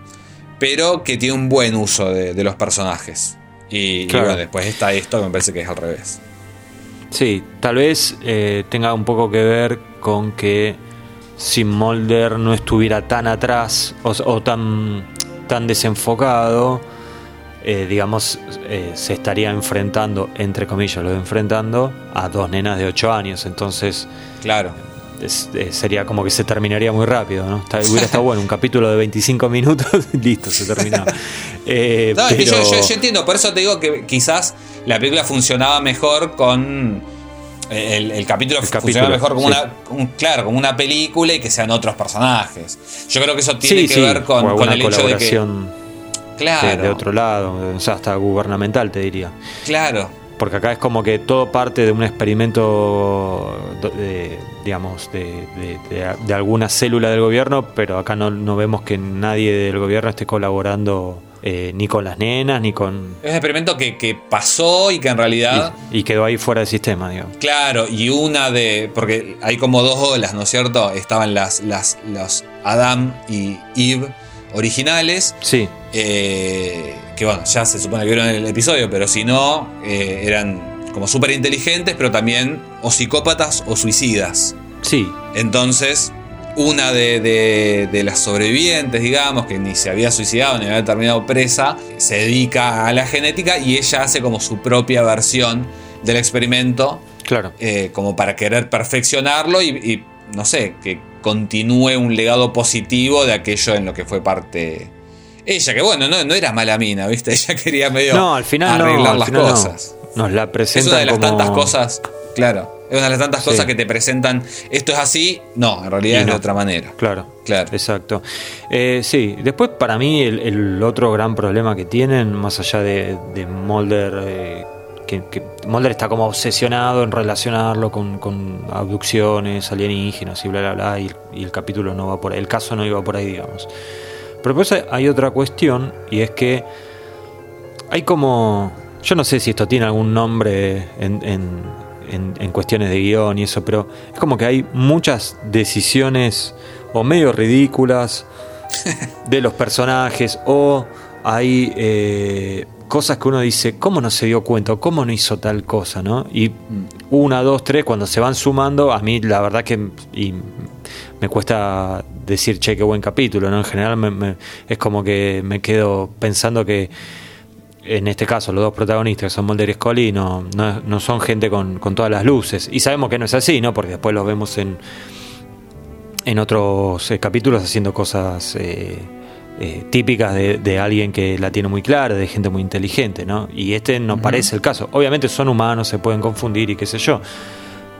pero que tiene un buen uso de, de los personajes. Y, y Claro. bueno, después está esto que me parece que es al revés. Sí, tal vez eh, tenga un poco que ver con que si Mulder no estuviera tan atrás o, o tan, tan desenfocado, eh, digamos, eh, se estaría enfrentando, entre comillas, lo enfrentando a dos nenas de 8 años. Entonces Claro. Es- eh, sería como que se terminaría muy rápido, ¿no? Está- hubiera estado bueno, un capítulo de 25 minutos, listo, se terminaba. Eh, No, es que yo, pero- yo- yo entiendo, por eso te digo que quizás la película funcionaba mejor con. eh, El, el capítulo El funcionaba capítulo, mejor como sí. una. un- claro, como una película y que sean otros personajes. Yo creo que eso tiene sí, que sí, ver con, con el hecho de que. colaboración Claro. de, de otro lado, o sea, hasta gubernamental te diría. Claro. Porque acá es como que todo parte de un experimento, de, digamos, de, de- alguna célula del gobierno, pero acá no, no vemos que nadie del gobierno esté colaborando eh, ni con las nenas, ni con... Es un experimento que, que pasó y que en realidad. Y, y quedó ahí fuera del sistema, digamos. Claro, y una de. Porque hay como dos olas, ¿no es cierto? Estaban las, las, los Adam y Eve originales. Sí, eh, que bueno, ya se supone que vieron el episodio, pero si no, eh, eran como súper inteligentes, pero también o psicópatas o suicidas. sí, Entonces, una de, de- de las sobrevivientes, digamos, que ni se había suicidado ni había terminado presa, se dedica a la genética y ella hace como su propia versión del experimento, claro. eh, como para querer perfeccionarlo y, y, no sé, que continúe un legado positivo de aquello en lo que fue parte. Ella, que bueno, no, no era mala mina, ¿viste? Ella quería medio No, al final no, arreglar al las final no. Nos la Es presentan una de las como- tantas cosas, claro. Es una de las tantas Sí. cosas que te presentan. Esto es así, no, en realidad Y es de no. otra manera. Claro, Claro. Exacto. Eh, sí, después para mí el, el otro gran problema que tienen, más allá de, de Mulder, eh, que, que Mulder está como obsesionado en relacionarlo con, con abducciones, alienígenas y bla, bla, bla, y, el- y el capítulo no va por ahí, el caso no iba por ahí, digamos. Pero después hay- hay otra cuestión, y es que hay como... Yo no sé si esto tiene algún nombre en, en- en- cuestiones de guion y eso, pero es como que hay muchas decisiones o medio ridículas de los personajes o hay eh, cosas que uno dice, ¿cómo no se dio cuenta? ¿Cómo no hizo tal cosa? ¿no? Y una, dos, tres, cuando se van sumando, a mí la verdad que y me cuesta decir, che, qué buen capítulo, ¿no? En general me- me- es como que me quedo pensando que en este caso los dos protagonistas que son Mulder y Scully no, no, no son gente con, con todas las luces y sabemos que no es así no porque después los vemos en en otros eh, capítulos haciendo cosas eh, eh, típicas de, de alguien que la tiene muy clara, de gente muy inteligente, ¿no? Y este no parece el caso. Obviamente son humanos, se pueden confundir y qué sé yo.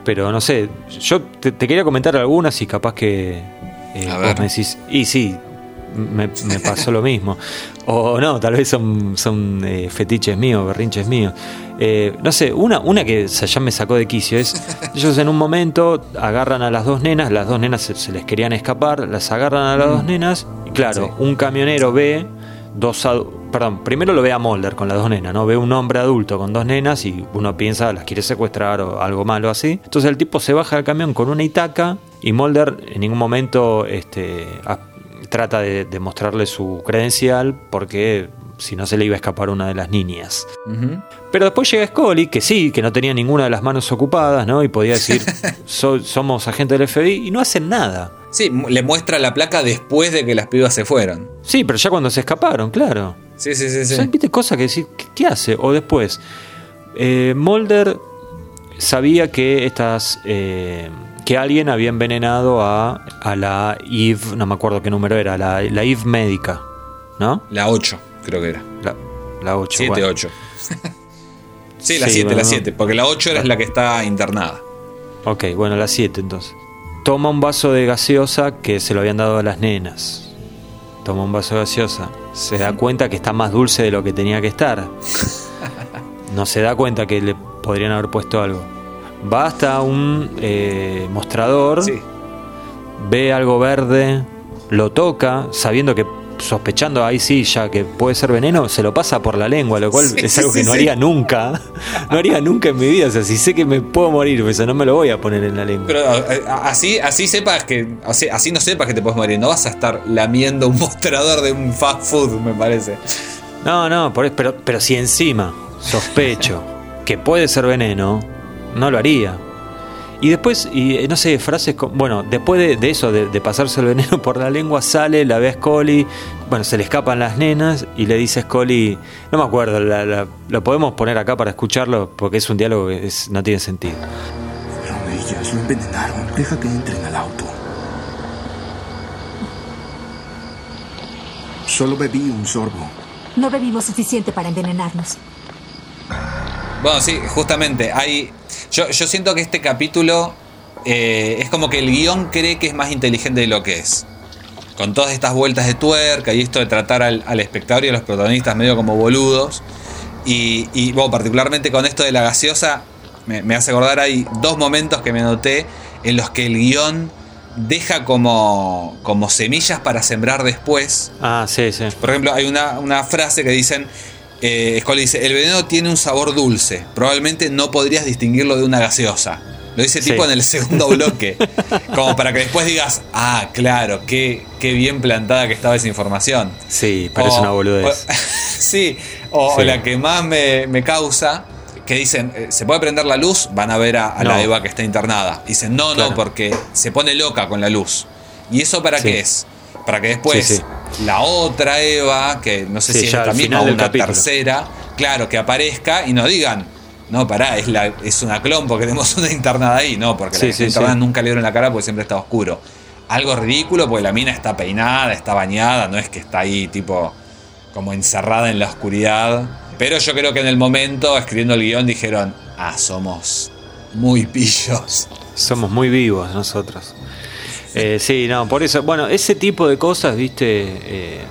Pero no sé, yo te, te quería comentar algunas y capaz que vos me decís, y sí, me, me pasó lo mismo. O no, tal vez son, son eh, fetiches míos, berrinches míos. Eh, no sé, una, una que se- ya me sacó de quicio es, ellos en un momento agarran a las dos nenas, las dos nenas se, se les querían escapar, las agarran a las dos nenas, y claro, Sí. un camionero ve dos perdón, primero lo ve a Mulder con las dos nenas, ¿no? Ve un hombre adulto con dos nenas y uno piensa las quiere secuestrar o algo malo así. Entonces el tipo se baja del camión con una itaca y Mulder en ningún momento este, trata de, de mostrarle su credencial porque si no se le iba a escapar una de las niñas. Pero después llega Scully, que sí, que no tenía ninguna de las manos ocupadas, ¿no? Y podía decir, "So- somos agentes del FBI, y no hacen nada. Sí, le muestra la placa después de que las pibas se fueron. Sí, pero ya cuando se escaparon, claro. Sí, sí, sí, sí. O sea, ¿Viste cosas que decir, ¿qué, qué hace? O después, eh, Mulder sabía que estas. eh, que alguien había envenenado a, a la Eve, no me acuerdo qué número era, la, la Eve médica, ¿no? La 8, creo que era. La, la 8. 7, 8. sí, la Sí, 7, bueno, la no. 7, porque la 8 era la que está internada. Ok, bueno, la 7 entonces. Toma un vaso de gaseosa que se lo habían dado a las nenas. Toma un vaso de gaseosa. Se da cuenta que está más dulce de lo que tenía que estar. No se da cuenta que le podrían haber puesto algo. Va hasta un eh, mostrador, Sí. ve algo verde, lo toca, sabiendo que sospechando ahí sí ya que puede ser veneno, se lo pasa por la lengua, lo cual Sí, es sí, algo que no haría nunca. No haría nunca en mi vida. O sea, si sé que me puedo morir, pues no me lo voy a poner en la lengua. Pero así, así sepas que. Así, así no sepas que te puedes morir. No vas a estar lamiendo un mostrador de un fast food, me parece. No, no, por eso- pero, pero si encima sospecho que puede ser veneno, no lo haría. Y después, y eh, no sé, frases como. Bueno, después de, de eso, de, de pasarse el veneno por la lengua, sale, la ve a Scully. Bueno, se le escapan las nenas y le dice a Scully. No me acuerdo, la- la- lo podemos poner acá para escucharlo porque es un diálogo que es- no tiene sentido. Fueron ellas, lo envenenaron. Deja que entren al auto. Solo bebí un sorbo. No bebimos suficiente para envenenarnos. Bueno, sí, justamente. Hay. Yo, yo siento que este capítulo eh, es como que el guion cree que es más inteligente de lo que es. Con todas estas vueltas de tuerca y esto de tratar al, al espectador y a los protagonistas medio como boludos. Y, y, bueno, particularmente con esto de la gaseosa, me, me hace acordar, hay dos momentos que me noté en los que el guion deja como, como semillas para sembrar después. Ah, sí, sí. Por ejemplo, hay una, una frase que dicen, eh, Scully dice, el veneno tiene un sabor dulce, probablemente no podrías distinguirlo de una gaseosa. Lo dice tipo Sí. en el segundo bloque, como para que después digas, ah, claro, qué, qué bien plantada que estaba esa información. Sí, parece O- una boludez. o- sí, o, Sí. la que más me, me causa, que dicen, eh, ¿se puede prender la luz? Van a ver a, a No. la Eva que está internada. Dicen, no, Claro. no, porque se pone loca con la luz. ¿Y eso para Sí. qué es? Para que después Sí, sí. la otra Eva, que no sé Sí, si es la misma o una capítulo. tercera, claro, que aparezca y nos digan, no, pará, es, la, es una clon porque tenemos una internada ahí. No, porque la internada nunca le dieron la cara porque siempre está oscuro. Algo ridículo porque la mina está peinada, está bañada, no es que está ahí tipo como encerrada en la oscuridad. Pero yo creo que en el momento, escribiendo el guion, dijeron, ah, somos muy pillos. Somos muy vivos nosotros. Eh, sí, no, por eso, bueno, ese tipo de cosas, viste, eh,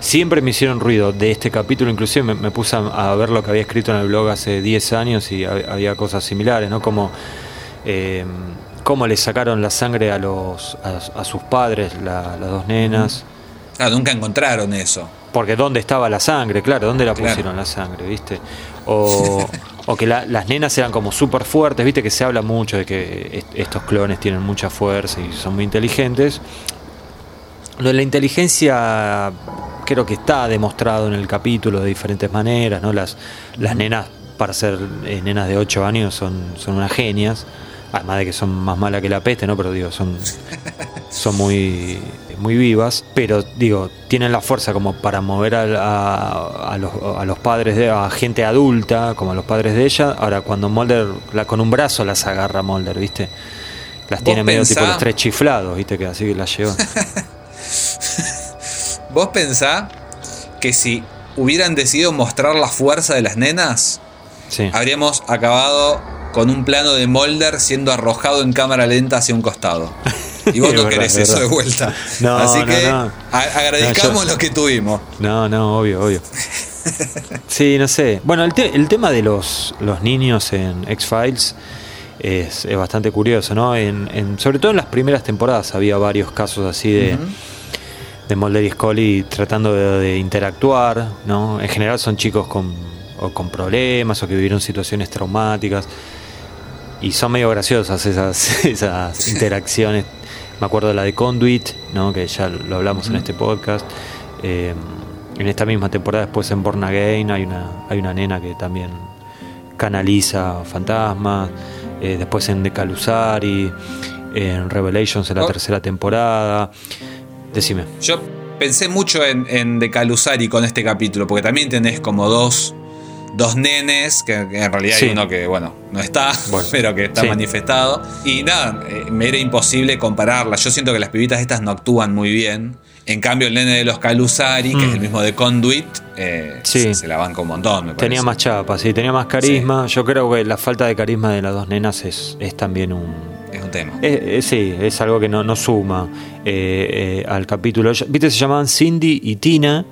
siempre me hicieron ruido de este capítulo, inclusive me, me puse a, a ver lo que había escrito en el blog hace 10 años y hab- había cosas similares, ¿no? Como eh, cómo le sacaron la sangre a los a, a sus padres, la- las dos nenas. Ah, nunca encontraron eso. Porque dónde estaba la sangre, claro, dónde la Claro. pusieron la sangre, ¿viste? O, o que la- las nenas eran como súper fuertes, ¿viste? Que se habla mucho de que est- estos clones tienen mucha fuerza y son muy inteligentes. Lo de la inteligencia creo que está demostrado en el capítulo de diferentes maneras, ¿no? Las, las nenas, para ser eh, nenas de 8 años, son, son unas genias. Además de que son más malas que la peste, ¿no? Pero digo, son, son muy, muy vivas, pero digo, tienen la fuerza como para mover a, a- a los, a los padres de a gente adulta, como a los padres de ella. Ahora, cuando Mulder la, con un brazo las agarra Mulder, ¿viste? Las tiene medio tipo los tres chiflados, viste, que así las lleva. Vos pensá que si hubieran decidido mostrar la fuerza de las nenas, Sí. habríamos acabado con un plano de Molder siendo arrojado en cámara lenta hacia un costado. Y vos no querés es eso de vuelta. No, Así no, que no. agradezcamos yo- lo que tuvimos. No, no, obvio, obvio. Sí, no sé. Bueno, el, te- el tema de los, los niños en X-Files es, es bastante curioso, ¿no? En, en- sobre todo en las primeras temporadas había varios casos así de, de Mulder y Scully tratando de, de interactuar, ¿no? En general son chicos con, o con problemas o que vivieron situaciones traumáticas. Y son medio graciosas esas, esas interacciones. Me acuerdo de la de Conduit, ¿no? que ya lo hablamos en este podcast. Eh, en esta misma temporada, después en Born Again, hay una, hay una nena que también canaliza fantasmas. Eh, después en The Calusari, en Revelations en la Oh. tercera temporada. Decime. Yo pensé mucho en, en De Calusari con este capítulo, porque también tenés como dos, dos nenes, que, que en realidad Sí. hay uno que, bueno, no está, Bueno, pero que está sí. manifestado. Y nada, eh, me era imposible compararlas. Yo siento que las pibitas estas no actúan muy bien. En cambio, el nene de los Calusari, que Mm. es el mismo de Conduit, eh, Sí. se, se la banca un montón, me parece. Tenía más chapa, sí, tenía más carisma. Yo creo que la falta de carisma de las dos nenas es, es también un, Es un tema. Eh, eh, sí, es algo que no, no suma eh, al capítulo. Viste, se llamaban Cindy y Tina,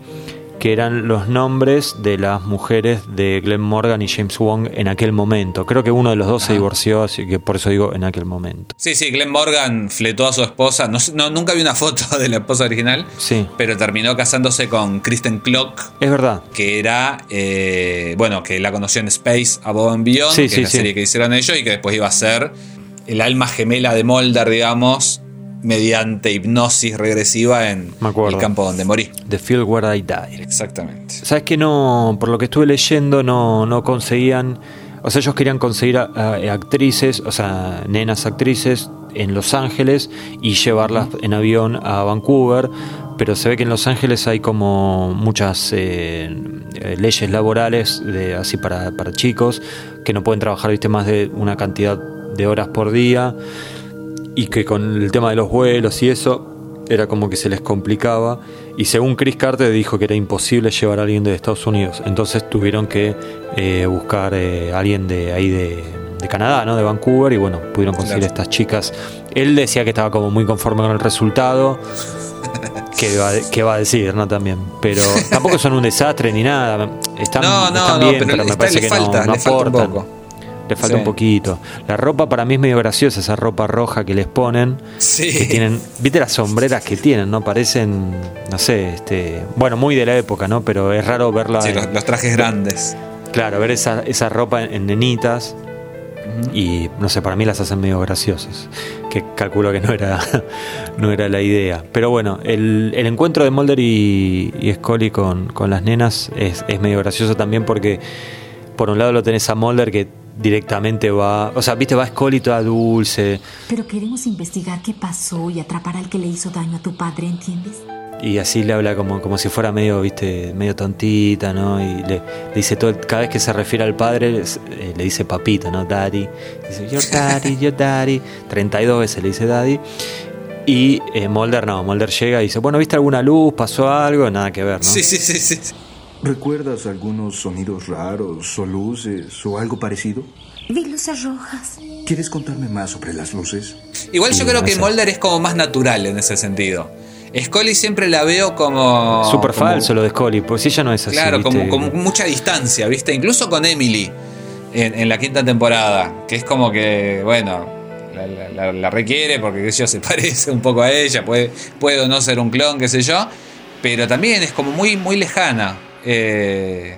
que eran los nombres de las mujeres de Glenn Morgan y James Wong en aquel momento. Creo que uno de los dos se divorció, así que por eso digo en aquel momento. Sí, sí, Glenn Morgan fletó a su esposa. No, nunca vi una foto de la esposa original, Sí, pero terminó casándose con Kristen Clock, es verdad. que era, eh, bueno, que la conoció en Space Above and Beyond, Sí, que sí, es la serie que hicieron ellos, y que después iba a ser el alma gemela de Mulder, digamos, mediante hipnosis regresiva en el campo donde morí. The Field Where I Died. Exactamente. Sabes que no, por lo que estuve leyendo, no, no conseguían. O sea, ellos querían conseguir a- a- actrices, o sea, nenas actrices en Los Ángeles y llevarlas en avión a Vancouver. Pero se ve que en Los Ángeles hay como muchas eh, eh, leyes laborales de, así para, para chicos que no pueden trabajar viste más de una cantidad de horas por día y que con el tema de los vuelos y eso era como que se les complicaba. Y según Chris Carter dijo que era imposible llevar a alguien de Estados Unidos. Entonces tuvieron que eh, buscar eh, a alguien de ahí de, de Canadá no de Vancouver y bueno pudieron conseguir estas chicas. Él decía que estaba como muy conforme con el resultado que va, que va a decir no también. Pero tampoco son un desastre ni nada. Están, No, no, están no, bien pero me parece que no- falta, no, le falta un poco. Le falta Sí. un poquito. La ropa para mí es medio graciosa, esa ropa roja que les ponen. Sí. Que tienen, ¿viste las sombreras que tienen? ¿No? Parecen, no sé, este. Bueno, muy de la época, ¿no? Pero es raro verla. Sí, en- los, los trajes grandes. Claro, ver esa, esa ropa en, en nenitas. Y no sé, para mí las hacen medio graciosas. Que calculo que no era, no era la idea. Pero bueno, el, el encuentro de Mulder y, y Scully con, con las nenas es, es medio gracioso también porque por un lado lo tenés a Mulder que directamente va. O sea, viste, va Scully toda dulce. Pero queremos investigar qué pasó y atrapar al que le hizo daño a tu padre, ¿entiendes? Y así le habla como, como si fuera medio, viste, medio tontita, ¿no? Y le, le dice todo, cada vez que se refiere al padre, eh, le dice papito, ¿no? Daddy. Dice, your daddy, your daddy. 32 veces le dice daddy. Y eh, Mulder no, Mulder llega y dice, bueno, ¿viste alguna luz? ¿Pasó algo? Nada que ver, ¿no? Sí, sí, sí, sí. ¿Recuerdas algunos sonidos raros o luces o algo parecido? Vi luces rojas. ¿Quieres contarme más sobre las luces? Igual yo creo que. Mulder es como más natural en ese sentido. Scully siempre la veo como. Súper como- falso lo de Scully, pues si ella no es así. Claro, como, mucha distancia, ¿viste? Incluso con Emily en, en la quinta temporada, que es como que, bueno, la, la- la- la requiere porque qué sé yo, se parece un poco a ella, puede, puede o no ser un clon, qué sé yo, pero también es como muy, muy lejana. Eh,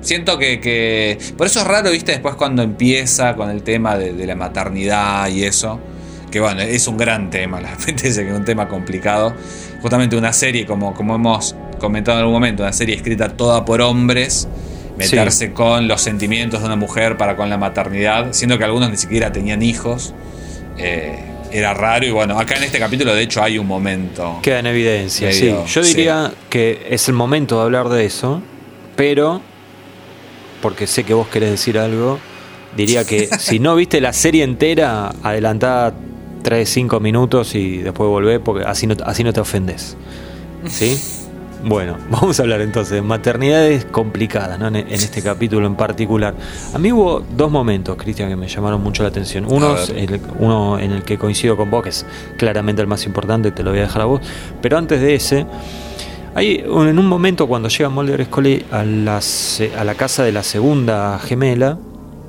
siento que, que- Por eso es raro, ¿viste? Después cuando empieza con el tema de, de la maternidad y eso. Que bueno, es un gran tema, la gente dice que es un tema complicado. Justamente una serie, como, como hemos comentado en algún momento, una serie escrita toda por hombres, meterse con los sentimientos de una mujer para con la maternidad, siendo que algunos ni siquiera tenían hijos. eh, era raro y bueno, acá en este capítulo de hecho hay un momento. Queda en evidencia, Medio, sí. Yo sí. diría que es el momento de hablar de eso, pero, porque sé que vos querés decir algo, diría que si no viste la serie entera, adelantada 3, 5 minutos y después volver porque así no, así no te ofendes. ¿Sí? Bueno, vamos a hablar entonces de maternidades complicadas, ¿no? en, en este capítulo en particular. A mí hubo dos momentos, Cristian, que me llamaron mucho la atención. Uno, el- uno en el que coincido con vos, que es claramente el más importante, te lo voy a dejar a vos. Pero antes de ese, hay un- en un momento cuando llega Mulder Scully a a la casa de la segunda gemela,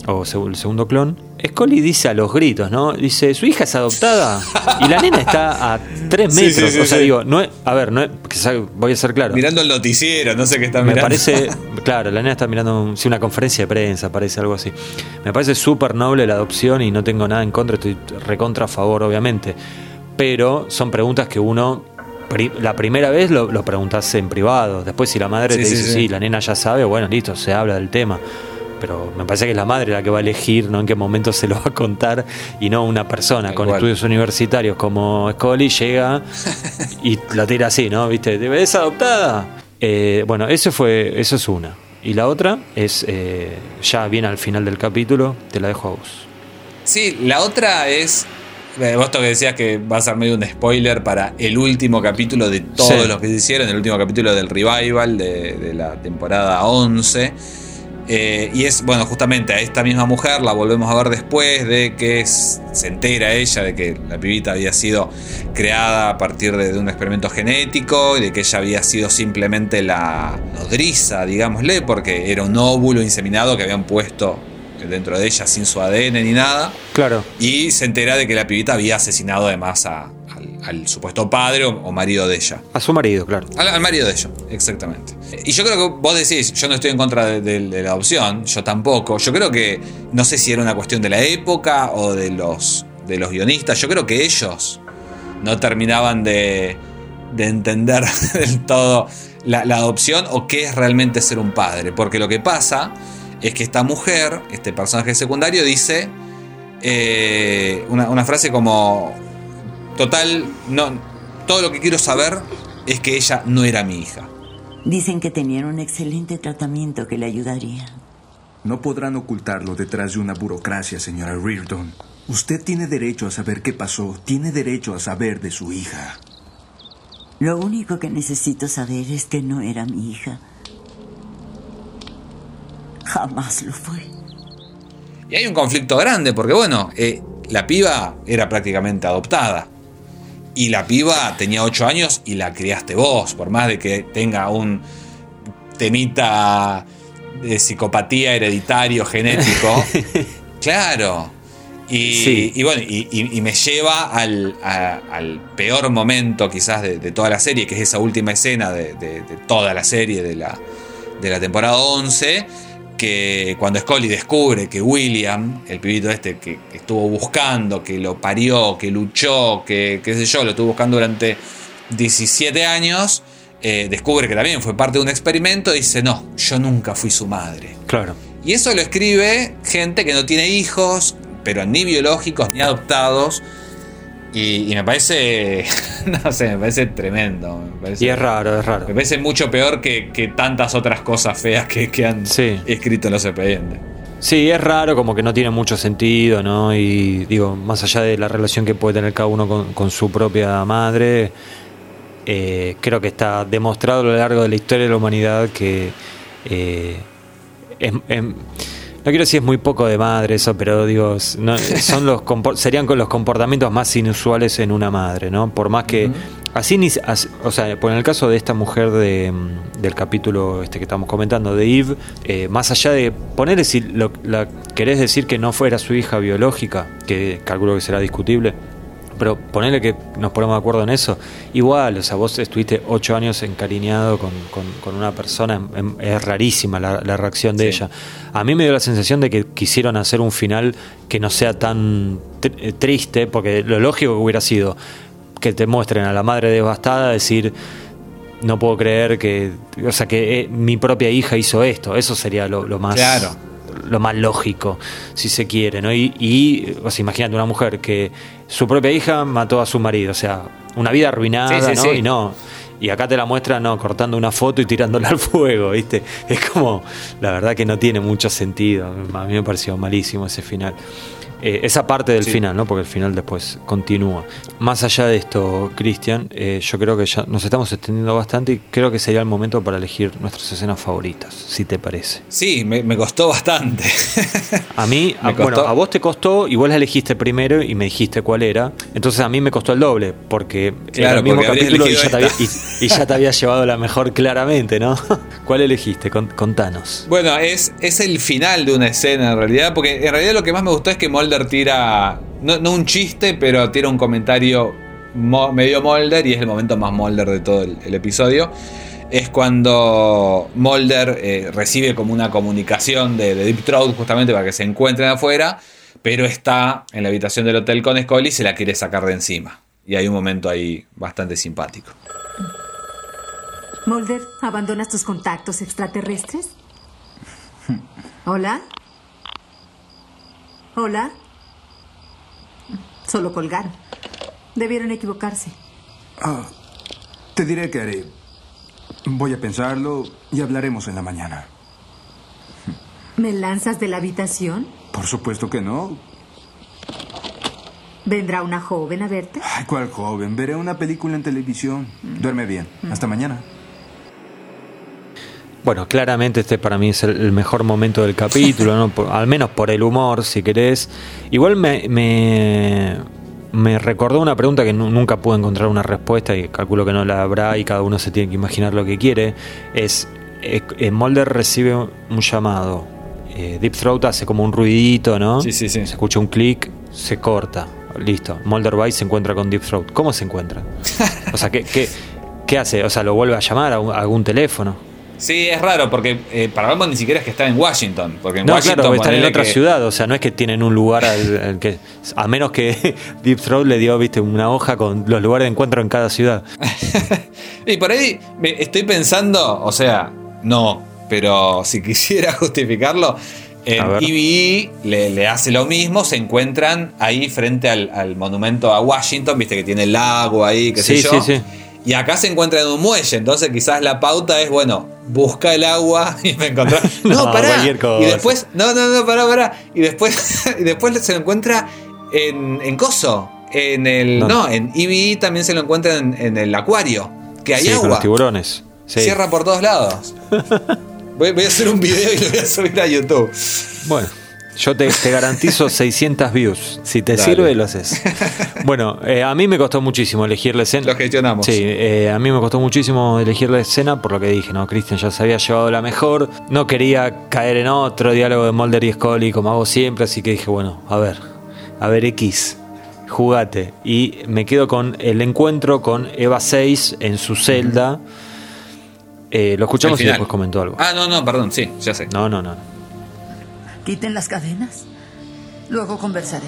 o el segundo clon, Scully dice a los gritos, ¿no? Dice, su hija es adoptada y la nena está a tres metros. sí, sí, o sea, digo, no es- a ver, no es- voy a ser claro. Mirando el noticiero, no sé qué está Me mirando. parece, claro, la nena está mirando un- sí, una conferencia de prensa, parece algo así. Me parece súper noble la adopción y no tengo nada en contra, estoy recontra a favor, obviamente. Pero son preguntas que uno, la primera vez lo, lo preguntas en privado. Después, si la madre Sí, te sí, dice, sí. sí, la nena ya sabe, bueno, listo, se habla del tema. Pero me parece que es la madre la que va a elegir, ¿no? En qué momento se lo va a contar y no una persona con estudios universitarios como Scully llega y la tira así, ¿no? ¿Viste? ¿Es adoptada? Eh, bueno, eso fue, eso es una. Y la otra es, eh, ya viene al final del capítulo, te la dejo a vos. Sí, la otra es. eh, Vos que decías que va a ser medio un spoiler para el último capítulo de todos Sí. los que se hicieron, el último capítulo del revival de, de la temporada 11. Eh, y es, bueno, justamente a esta misma mujer la volvemos a ver después de que se entera ella de que la pibita había sido creada a partir de, de un experimento genético y de que ella había sido simplemente la nodriza, digámosle, porque era un óvulo inseminado que habían puesto dentro de ella sin su ADN ni nada. Claro. Y se entera de que la pibita había asesinado además a- al, supuesto padre o, o marido de ella. A su marido, claro. Al, al marido de ella, exactamente. Y yo creo que vos decís, yo no estoy en contra de, de- de la adopción, yo tampoco. Yo creo que, no sé si era una cuestión de la época o de los, de los guionistas, yo creo que ellos no terminaban de, de entender del todo la, la adopción o qué es realmente ser un padre. Porque lo que pasa es que esta mujer, este personaje secundario, dice eh, una, una frase como, total, no, todo lo que quiero saber es que ella no era mi hija. Dicen que tenían un excelente tratamiento que le ayudaría. No podrán ocultarlo detrás de una burocracia, señora Reardon. Usted tiene derecho a saber qué pasó, tiene derecho a saber de su hija. Lo único que necesito saber es que no era mi hija. Jamás lo fue. Y hay un conflicto grande porque, bueno, eh, la piba era prácticamente adoptada. Y la piba tenía 8 años y la criaste vos, por más de que tenga un temita de psicopatía hereditario, genético. claro. Y, Sí. y bueno, y, y- y me lleva al, a- al peor momento quizás de, de toda la serie, que es esa última escena de, de- de toda la serie de la, de la temporada 11, que cuando Scully descubre que William, el pibito este que, que estuvo buscando, que lo parió, que luchó, que qué sé yo, lo estuvo buscando durante 17 años, eh, descubre que también fue parte de un experimento y dice, no, yo nunca fui su madre. Claro. Y eso lo escribe gente que no tiene hijos, pero ni biológicos ni adoptados. Y, y me parece, no sé, me parece tremendo. Me parece, Y es raro, es raro. me parece mucho peor que, que tantas otras cosas feas que, que han Sí. escrito en los expedientes. Sí, es raro, como que no tiene mucho sentido, ¿no? Y digo, más allá de la relación que puede tener cada uno con, con su propia madre, eh, creo que está demostrado a lo largo de la historia de la humanidad que eh, es- quiero decir es muy poco de madre eso, pero digo, no- son los serían con los comportamientos más inusuales en una madre, ¿no? Por más que así ni o sea, por en el caso de esta mujer de, mm, del capítulo este que estamos comentando de Eve, eh, más allá de ponerle si lo, la, querés decir que no fuera su hija biológica, que calculo que será discutible, pero ponerle que nos ponemos de acuerdo en eso. Igual, o sea, vos estuviste ocho años encariñado con, con- con una persona, em- em- es rarísima la, la reacción de Sí. ella. A mí me dio la sensación de que quisieron hacer un final que no sea tan tr- eh, triste, porque lo lógico que hubiera sido que te muestren a la madre devastada decir no puedo creer que o sea que eh, mi propia hija hizo esto eso sería lo, lo más Claro. Lo más lógico si se quiere no y, y o sea, imagínate una mujer que su propia hija mató a su marido o sea una vida arruinada Sí, sí, ¿no? sí. y no. Y acá te la muestra no cortando una foto y tirándola al fuego viste es como la verdad que no tiene mucho sentido. A mí me pareció malísimo ese final eh, esa parte del final, ¿no? Porque el final después continúa. Más allá de esto, Cristian, eh, yo creo que ya nos estamos extendiendo bastante y creo que sería el momento para elegir nuestras escenas favoritas, si te parece. Sí, me, costó bastante. a mí, a, bueno, a vos te costó y vos la elegiste primero y me dijiste cuál era. Entonces a mí me costó el doble, porque era el mismo capítulo y ya, te había, llevado la mejor claramente, ¿no? ¿Cuál elegiste? Contanos. Bueno, es, es el final de una escena en realidad, porque en realidad lo que más me gustó es que Mulder tira, no, un chiste, pero tira un comentario medio Mulder y es el momento más Mulder de todo el, episodio. Es cuando Mulder eh, recibe como una comunicación de, Deep Throat justamente para que se encuentren afuera, pero está en la habitación del hotel con Scully y se la quiere sacar de encima. Y hay un momento ahí bastante simpático. Mulder, ¿abandonas tus contactos extraterrestres? ¿Hola? Hola. Solo colgaron. Debieron equivocarse. Ah, te diré que haré. Voy a pensarlo y hablaremos en la mañana. ¿Me lanzas de la habitación? Por supuesto que no. ¿Vendrá una joven a verte? Ay, ¿cuál joven? Veré una película en televisión. Duerme bien. Hasta mañana. Bueno, claramente este para mí es el, mejor momento del capítulo, al menos por el humor, si querés. Igual me, me, recordó una pregunta que nunca pude encontrar una respuesta y calculo que no la habrá y cada uno se tiene que imaginar lo que quiere. Es, eh, Mulder recibe un llamado. Eh, Deep Throat hace como un ruidito, ¿no? Sí, sí, sí. Se escucha un clic, se corta. Listo. Mulder va y se encuentra con Deep Throat. ¿Cómo se encuentra? O sea, ¿qué, qué, qué hace? O sea, ¿lo vuelve a llamar a algún teléfono? Sí, es raro porque eh, para Batman ni siquiera es que está en Washington. Porque en no, Washington claro, están en otra ciudad. O sea, no es que tienen un lugar al, que. A menos que Deep Throat le dio, viste, una hoja con los lugares de encuentro en cada ciudad. y por ahí estoy pensando, o sea, no, pero si quisiera justificarlo. En EBE le, le, hace lo mismo, se encuentran ahí frente al, monumento a Washington, viste que tiene el lago ahí, qué sé yo. Sí, sí. Y acá se encuentra en un muelle, entonces quizás la pauta es, bueno, busca el agua y me encontrás. No, pará. Y después, no, no, no, pará, pará. Y después, y después se lo encuentra en, en Coso. En el. No, en EBE también se lo encuentra en, el acuario. Que hay agua. los tiburones. Cierra por todos lados. voy, voy a hacer un video y lo voy a subir a YouTube. Bueno. Yo te, garantizo 600 views. Si te sirve, lo haces. Bueno, eh, a mí me costó muchísimo elegir la escena. Lo gestionamos. Sí, eh, a mí me costó muchísimo elegir la escena por lo que dije, ¿no? Christian ya se había llevado la mejor. No quería caer en otro diálogo de Mulder y Scully como hago siempre, así que dije, bueno, a ver, a ver, X, jugate. Y me quedo con el encuentro con Eva 6 en su celda. Eh, lo escuchamos y después comentó algo. Ah, no, no, perdón, sí, ya sé. No, no, no. Quiten las cadenas. Luego conversaré.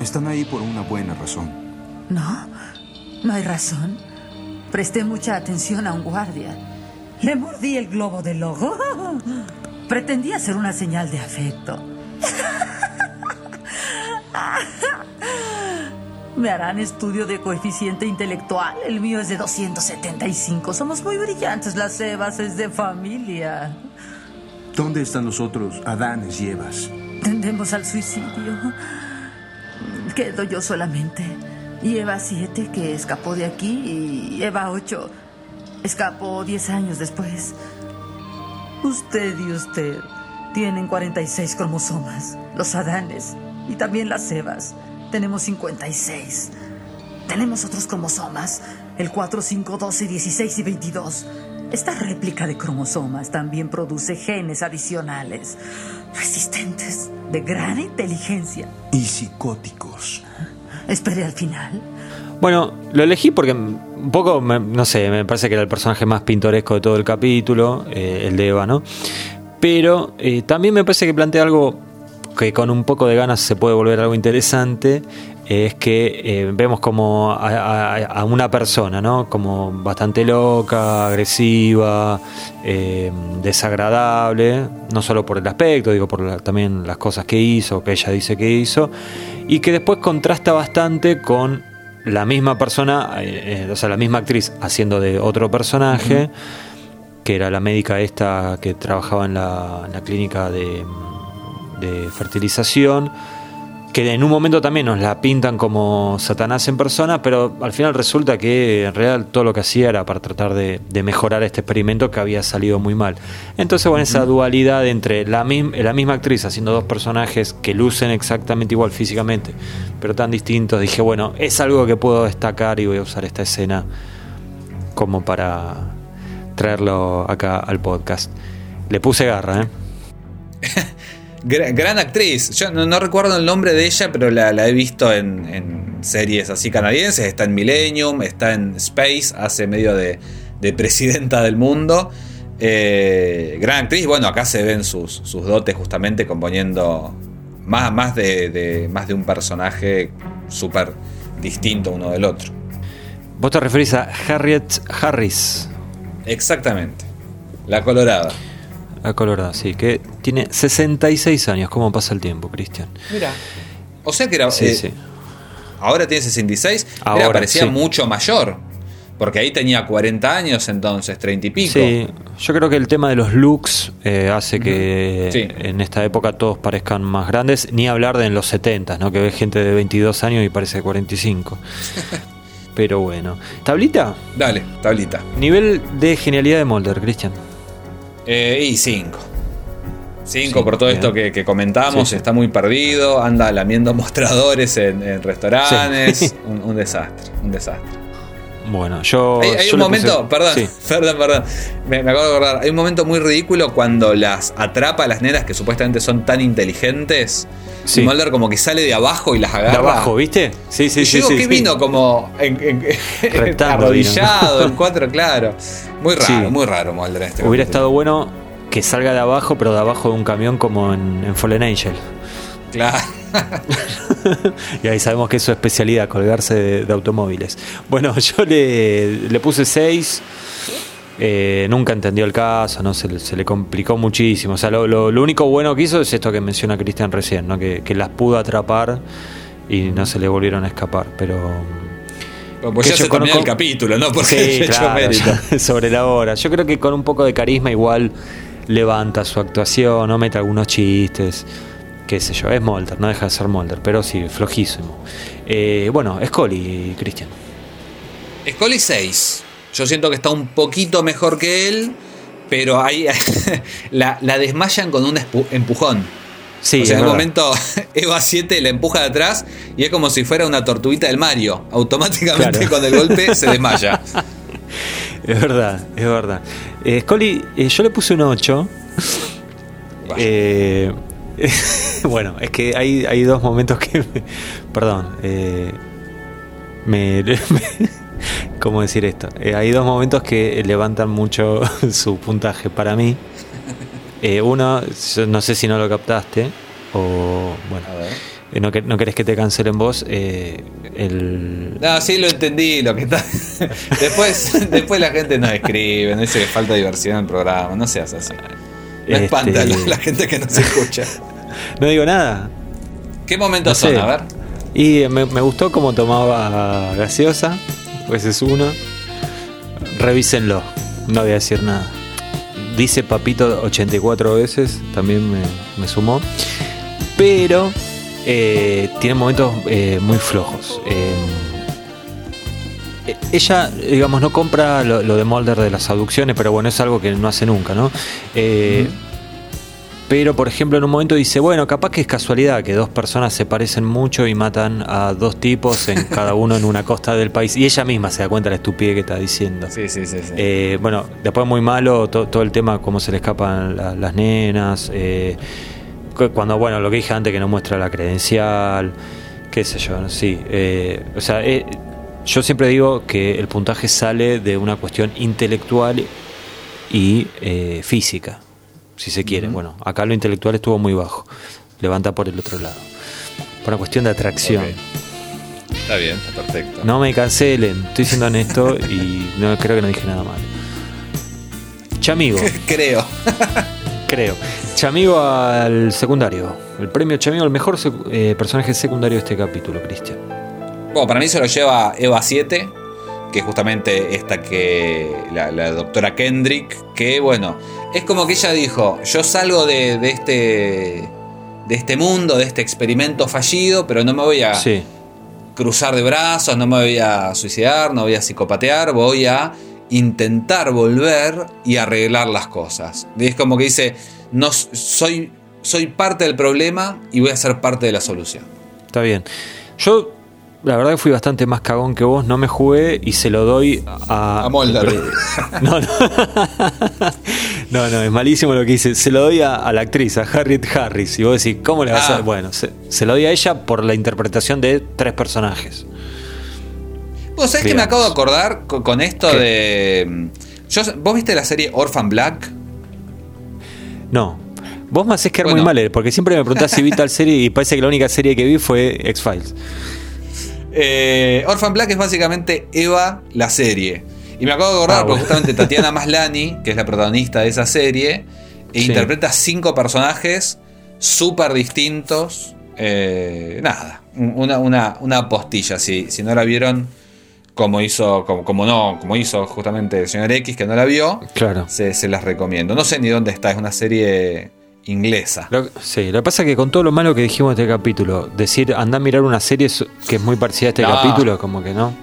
Están ahí por una buena razón. No, no hay razón. Presté mucha atención a un guardia. Le mordí el globo del logo. Pretendía ser una señal de afecto. Me harán estudio de coeficiente intelectual. El mío es de 275. Somos muy brillantes. Las Evas es de familia. ¿Dónde están los otros Adanes y Evas? Tendemos al suicidio. Quedo yo solamente. Y Eva 7, que escapó de aquí, y Eva 8 escapó 10 años después. Usted y usted tienen 46 cromosomas, los Adanes, y también las Evas. Tenemos 56. Tenemos otros cromosomas, el 4, 5, 12, 16 y 22. Esta réplica de cromosomas también produce genes adicionales, resistentes, de gran inteligencia. Y psicóticos. Esperé al final. Bueno, lo elegí porque un poco, no sé, me parece que era el personaje más pintoresco de todo el capítulo, eh, el de Eva, ¿no? Pero eh, también me parece que plantea algo que con un poco de ganas se puede volver algo interesante, es que eh, vemos como a, una persona, ¿no? Como bastante loca, agresiva, eh, desagradable, no solo por el aspecto, digo, por también las cosas que hizo, que ella dice que hizo, y que después contrasta bastante con la misma persona, eh, o sea, la misma actriz haciendo de otro personaje, que era la médica esta que trabajaba en la, clínica de, de fertilización que en un momento también nos la pintan como Satanás en persona, pero al final resulta que en realidad todo lo que hacía era para tratar de, mejorar este experimento que había salido muy mal. Entonces, bueno, esa dualidad entre la, la misma actriz haciendo dos personajes que lucen exactamente igual físicamente, pero tan distintos, dije, bueno, es algo que puedo destacar y voy a usar esta escena como para traerlo acá al podcast. Le puse garra, ¿eh? Gran, actriz. Yo no, recuerdo el nombre de ella, pero la, he visto en, series así canadienses. Está en Millennium, está en Space, hace medio de, presidenta del mundo. Eh, gran actriz. Bueno, acá se ven sus, dotes justamente componiendo más, más, de, más de un personaje súper distinto uno del otro. Vos te referís a Harriet Harris. Exactamente. La Colorada. La Colorada, sí, que tiene 66 años. ¿Cómo pasa el tiempo, Cristian? Mira. O sea que era. Sí, eh, sí. Ahora tiene 66. Ahora parecía mucho mayor. Porque ahí tenía 40 años entonces, 30 y pico. Sí, yo creo que el tema de los looks eh, hace que en esta época todos parezcan más grandes. Ni hablar de en los 70, ¿no? Que ves gente de 22 años y parece 45. Pero bueno. ¿Tablita? Dale, tablita. Nivel de genialidad de Mulder, Cristian. Eh, y 5. 5 por todo esto que, comentamos, está muy perdido, anda lamiendo mostradores en, restaurantes, un, desastre, un desastre. Bueno, yo. Hay, un momento, perdón, perdón, perdón. Me, acabo de acordar. Hay un momento muy ridículo cuando las atrapa a las nenas que supuestamente son tan inteligentes. Y Mulder como que sale de abajo y las agarra. De abajo, ¿viste? Sí, sí, sí. Digo que vino como en, arrodillado, en cuatro, claro. Muy raro, muy raro Mulder este Hubiera estado bueno que salga de abajo, pero de abajo de un camión como en, Fallen Angel. Claro. y ahí sabemos que es su especialidad, colgarse de, automóviles. Bueno, yo le, puse 6. Eh, nunca entendió el caso, ¿no? Se, le complicó muchísimo. O sea, lo, único bueno que hizo es esto que menciona Cristian recién, ¿no? Que, las pudo atrapar y no se le volvieron a escapar. Pero pues ya se el capítulo, ¿no? Porque sí, sobre la hora. Yo creo que con un poco de carisma igual levanta su actuación, no mete algunos chistes, qué sé yo, es Molder, no deja de ser Molder, pero sí, flojísimo. Eh, bueno, Scully, Cristian. Scully 6. Yo siento que está un poquito mejor que él, pero ahí la, desmayan con un empujón. Sí, o sea, en un momento Eva 7 la empuja de atrás y es como si fuera una tortuguita del Mario. Automáticamente con el golpe se desmaya. Es verdad, es verdad. Eh, Scully, eh, yo le puse un 8. Eh, bueno, es que hay, hay dos momentos que. perdón. Eh, me, ¿Cómo decir esto? hay dos momentos que levantan mucho su puntaje para mí. Uno, no sé si no lo captaste. O. Bueno. Eh, no, no querés que te cancelen vos, eh, el... No, sí lo entendí, lo que está... después, después la gente no escribe, no dice que falta diversión en el programa, no seas así. No este... espanta la, gente que no se escucha. no digo nada. ¿Qué momentos son? A ver. Y me, me gustó cómo tomaba gaseosa, pues es uno. Revísenlo, no voy a decir nada. Dice Papito 84 veces, también me, me sumó. Pero eh, tiene momentos eh, muy flojos. Eh, ella, digamos, no compra lo, de Mulder de las aducciones, pero bueno, es algo que no hace nunca, ¿no? Pero, por ejemplo, en un momento dice, bueno, capaz que es casualidad que dos personas se parecen mucho y matan a dos tipos en cada uno en una costa del país. Y ella misma se da cuenta de la estupidez que está diciendo. Sí, sí, sí. sí. bueno, después muy malo todo el tema, cómo se le escapan las nenas cuando, bueno, lo que dije antes, que no muestra la credencial, qué sé yo, sí. Eh, o sea, eh, yo siempre digo que el puntaje sale de una cuestión intelectual y eh, física, si se quiere. Bueno, acá lo intelectual estuvo muy bajo, levanta por el otro lado. Por una cuestión de atracción. Está bien, está perfecto. No me cancelen, estoy siendo honesto y no creo que no dije nada mal. Chamigo. creo. creo. Chamigo al secundario. El premio Chamigo al mejor eh, personaje secundario de este capítulo, Cristian. Bueno, para mí se lo lleva Eva 7, que justamente esta que. La, doctora Kendrick, que bueno, es como que ella dijo: Yo salgo de, este. de este mundo, de este experimento fallido, pero no me voy a Sí. cruzar de brazos, no me voy a suicidar, no voy a psicopatear, voy a intentar volver y arreglar las cosas. Y es como que dice, no soy, soy parte del problema y voy a ser parte de la solución. Está bien. Yo, la verdad que fui bastante más cagón que vos, no me jugué y se lo doy a... A Mulder. No, no. no, no, es malísimo lo que dice. Se lo doy a, a la actriz, a Harriet Harris. Y vos decís, ¿cómo le vas Ah. a...? Bueno, se, se lo doy a ella por la interpretación de tres personajes. ¿Vos sabés que me acabo de acordar con, con esto ¿Qué? de... mm, yo- ¿Vos viste la serie Orphan Black? No. Vos me haces quedar Bueno. muy mal, eh, porque siempre me preguntás si vi tal serie y parece que la única serie que vi fue X-Files. Eh, Orphan Black es básicamente Eva, la serie. Y me acabo de acordar Ah, porque justamente Tatiana Maslani, que es la protagonista de esa serie, e Sí. interpreta cinco personajes súper distintos. Eh, nada, un- una, una, una postilla. Si, si no la vieron, como hizo, como, como no, como hizo justamente el señor X, que no la vio, Claro. se, se las recomiendo. No sé ni dónde está, es una serie inglesa. Lo, sí, lo que pasa es que con todo lo malo que dijimos de este capítulo, decir anda a mirar una serie que es muy parecida a este No. capítulo, como que no.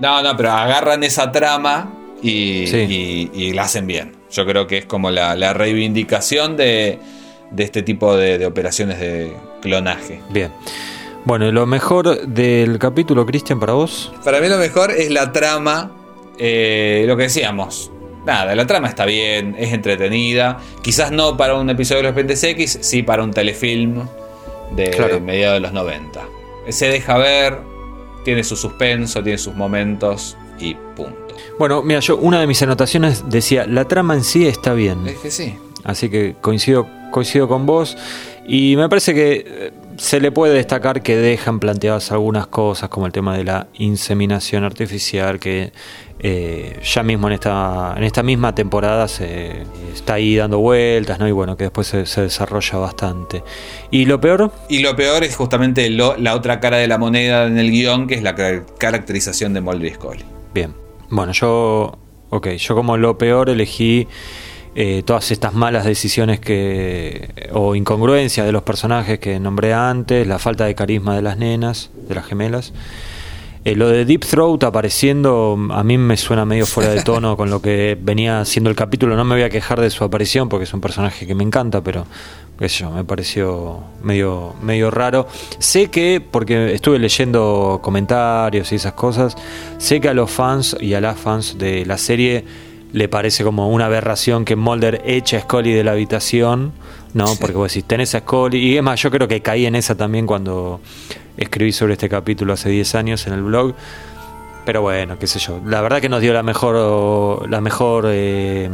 No, no, pero agarran esa trama y, Sí. y- y la hacen bien. Yo creo que es como la, la reivindicación de, de este tipo de, de operaciones de clonaje. Bien. Bueno, lo mejor del capítulo, Cristian, para vos. Para mí lo mejor es la trama, eh, lo que decíamos. Nada, la trama está bien, es entretenida. Quizás no para un episodio de los Pentes X, sí para un telefilm de Claro. mediados de los 90. Se deja ver, tiene su suspenso, tiene sus momentos y punto. Bueno, mira, yo una de mis anotaciones decía, la trama en sí está bien. Es que sí. Así que coincido, coincido con vos. Y me parece que eh, se le puede destacar que dejan planteadas algunas cosas, como el tema de la inseminación artificial, que eh, ya mismo en esta, en esta misma temporada se está ahí dando vueltas, ¿no? Y bueno, que después se, se desarrolla bastante. Y lo peor, Y lo peor es justamente lo- la otra cara de la moneda en el guion, que es la car- caracterización de Mulder y Scully. Bien, bueno, yo, ok, yo como lo peor elegí eh, todas estas malas decisiones que o incongruencias de los personajes que nombré antes, la falta de carisma de las nenas, de las gemelas. Eh, lo de Deep Throat apareciendo a mí me suena medio fuera de tono con lo que venía siendo el capítulo. No me voy a quejar de su aparición porque es un personaje que me encanta, pero qué me pareció medio, medio raro. Sé que, porque estuve leyendo comentarios y esas cosas, sé que a los fans y a las fans de la serie le parece como una aberración que Mulder eche a Scully de la habitación, ¿no? Porque vos decís, tenés a Scully. Y es más, yo creo que caí en esa también cuando escribí sobre este capítulo hace 10 años en el blog. Pero bueno, qué sé yo. La verdad que nos dio la mejor la mejor eh,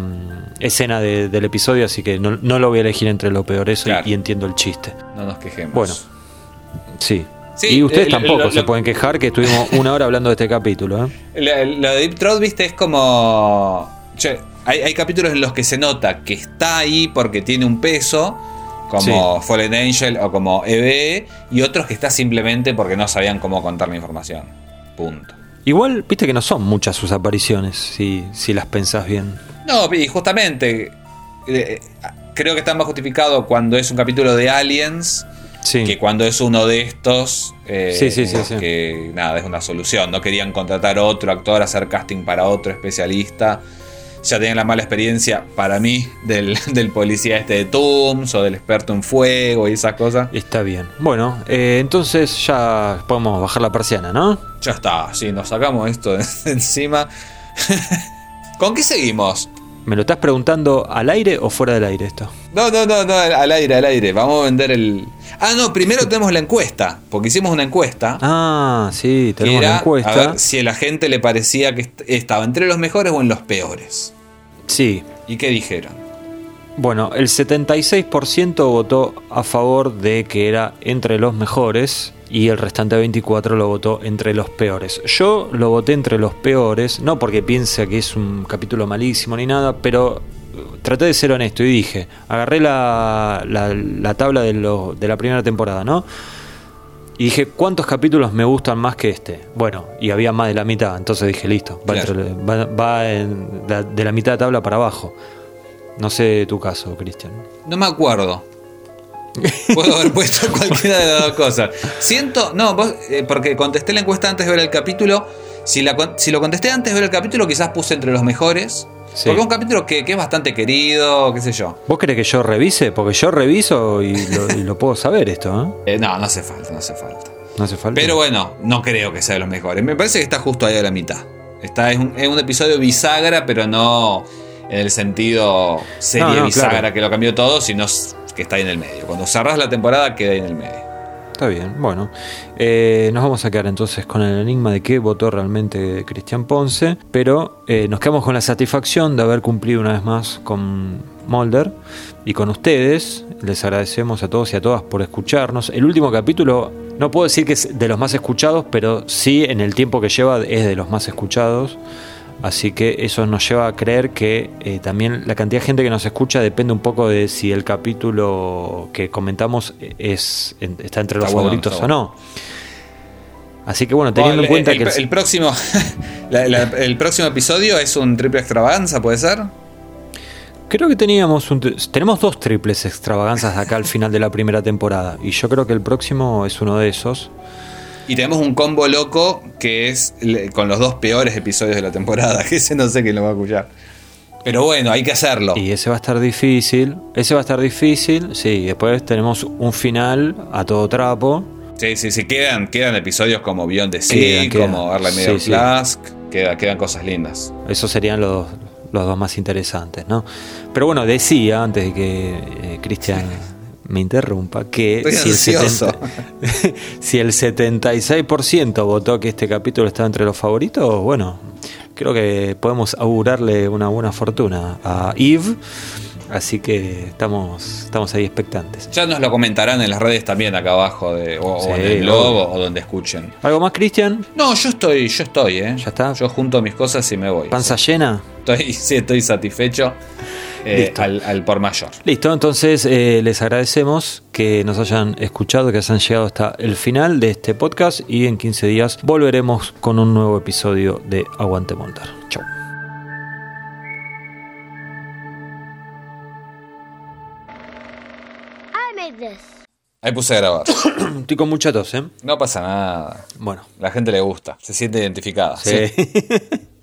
escena de- del episodio, así que no, no lo voy a elegir entre lo peor eso y- Claro. y, entiendo el chiste. No nos quejemos. Bueno. Sí. Sí, y ustedes eh, tampoco lo- se lo- pueden quejar que estuvimos una hora hablando de este capítulo. ¿eh? Lo de Deep Throat, viste, es como. Che, hay, hay capítulos en los que se nota que está ahí porque tiene un peso, como Fallen Angel o como EVE, y otros que está simplemente porque no sabían cómo contar la información. Punto. Igual, viste que no son muchas sus apariciones, si, si las pensás bien. No, y justamente. eh, creo que está más justificado cuando es un capítulo de Aliens. Sí. que cuando es uno de estos, eh, Sí, sí, sí, sí. que nada, es una solución. No querían contratar otro actor, hacer casting para otro especialista. Ya tenían la mala experiencia, para mí, del, del policía este de Tooms o del experto en fuego y esas cosas. Está bien. Bueno, eh, entonces ya podemos bajar la persiana, ¿no? Ya está, sí, nos sacamos esto de encima. ¿Con qué seguimos? ¿Me lo estás preguntando al aire o fuera del aire esto? No, no, no, no, al aire, al aire. Vamos a vender el. Ah, no, primero tenemos la encuesta, porque hicimos una encuesta. Ah, sí, que tenemos era la encuesta. a ver si a la gente le parecía que est- estaba entre los mejores o en los peores. Sí. ¿Y qué dijeron? Bueno, el 76% votó a favor de que era entre los mejores y el restante 24 lo votó entre los peores. Yo lo voté entre los peores, no porque piense que es un capítulo malísimo ni nada, pero eh, traté de ser honesto y dije, agarré la, la- la tabla de, lo- de la primera temporada, ¿no? Y dije, ¿cuántos capítulos me gustan más que este? Bueno, y había más de la mitad, entonces dije, listo, va, Claro. entre- va- va en la- de la mitad de tabla para abajo. No sé tu caso, Cristian. No me acuerdo. Puedo haber puesto cualquiera de las dos cosas. Siento, no, vos, eh, porque contesté la encuesta antes de ver el capítulo. Si, la, si lo contesté antes de ver el capítulo, quizás puse entre los mejores. Sí. Porque es un capítulo que, que es bastante querido, qué sé yo. ¿Vos querés que yo revise? Porque yo reviso y lo, y lo puedo saber esto, ¿eh? Eh, no, no hace falta, no hace falta. No hace falta. Pero bueno, no creo que sea de los mejores. Me parece que está justo ahí a la mitad. Está, es, un, es un episodio bisagra, pero no en el sentido serie No, no, bisagra claro. que lo cambió todo, sino que está ahí en el medio. Cuando cerrás la temporada, queda ahí en el medio. Está bien, bueno. Eh, nos vamos a quedar entonces con el enigma de qué votó realmente Cristian Ponce, pero eh, nos quedamos con la satisfacción de haber cumplido una vez más con Mulder y con ustedes. Les agradecemos a todos y a todas por escucharnos. El último capítulo, no puedo decir que es de los más escuchados, pero sí en el tiempo que lleva es de los más escuchados. Así que eso nos lleva a creer que eh, también la cantidad de gente que nos escucha depende un poco de si el capítulo que comentamos es está entre los Está bueno, favoritos o no. Así que bueno, teniendo Bueno, en cuenta el, que el- próximo, la- la- el próximo episodio es un triple extravaganza, ¿puede ser? creo que teníamos un, tenemos dos triples extravaganzas acá al final de la primera temporada y yo creo que el próximo es uno de esos. Y tenemos un combo loco que es con los dos peores episodios de la temporada, que ese no sé quién lo va a escuchar. Pero bueno, hay que hacerlo. Y ese va a estar difícil, ese va a estar difícil, sí, después tenemos un final a todo trapo. Sí, sí, sí, quedan, quedan episodios como Beyond the Sea, como Arla Medio Sí, sí. Queda- quedan cosas lindas. Esos serían los, los dos más interesantes, ¿no? Pero bueno, decía, antes de que eh, Cristian me interrumpa, que si el, ansioso. 70 si el 76% votó que este capítulo estaba entre los favoritos, bueno, creo que podemos augurarle una buena fortuna a Eve. Así que estamos, estamos ahí expectantes. Ya nos lo comentarán en las redes también acá abajo, de, o, en el blog o, donde escuchen. ¿Algo más, Cristian? No, yo estoy, yo estoy, ¿eh? ¿Ya está? Yo junto mis cosas y me voy. ¿Panza llena? Estoy, sí, estoy satisfecho eh, Listo. al, al por mayor. Listo, entonces eh, les agradecemos que nos hayan escuchado, que hayan llegado hasta el final de este podcast y en 15 días volveremos con un nuevo episodio de Aguante Montar. Chau. Ahí puse a grabar. Estoy con mucha tos, ¿eh? No pasa nada. Bueno, La gente le gusta, se siente identificada. sí.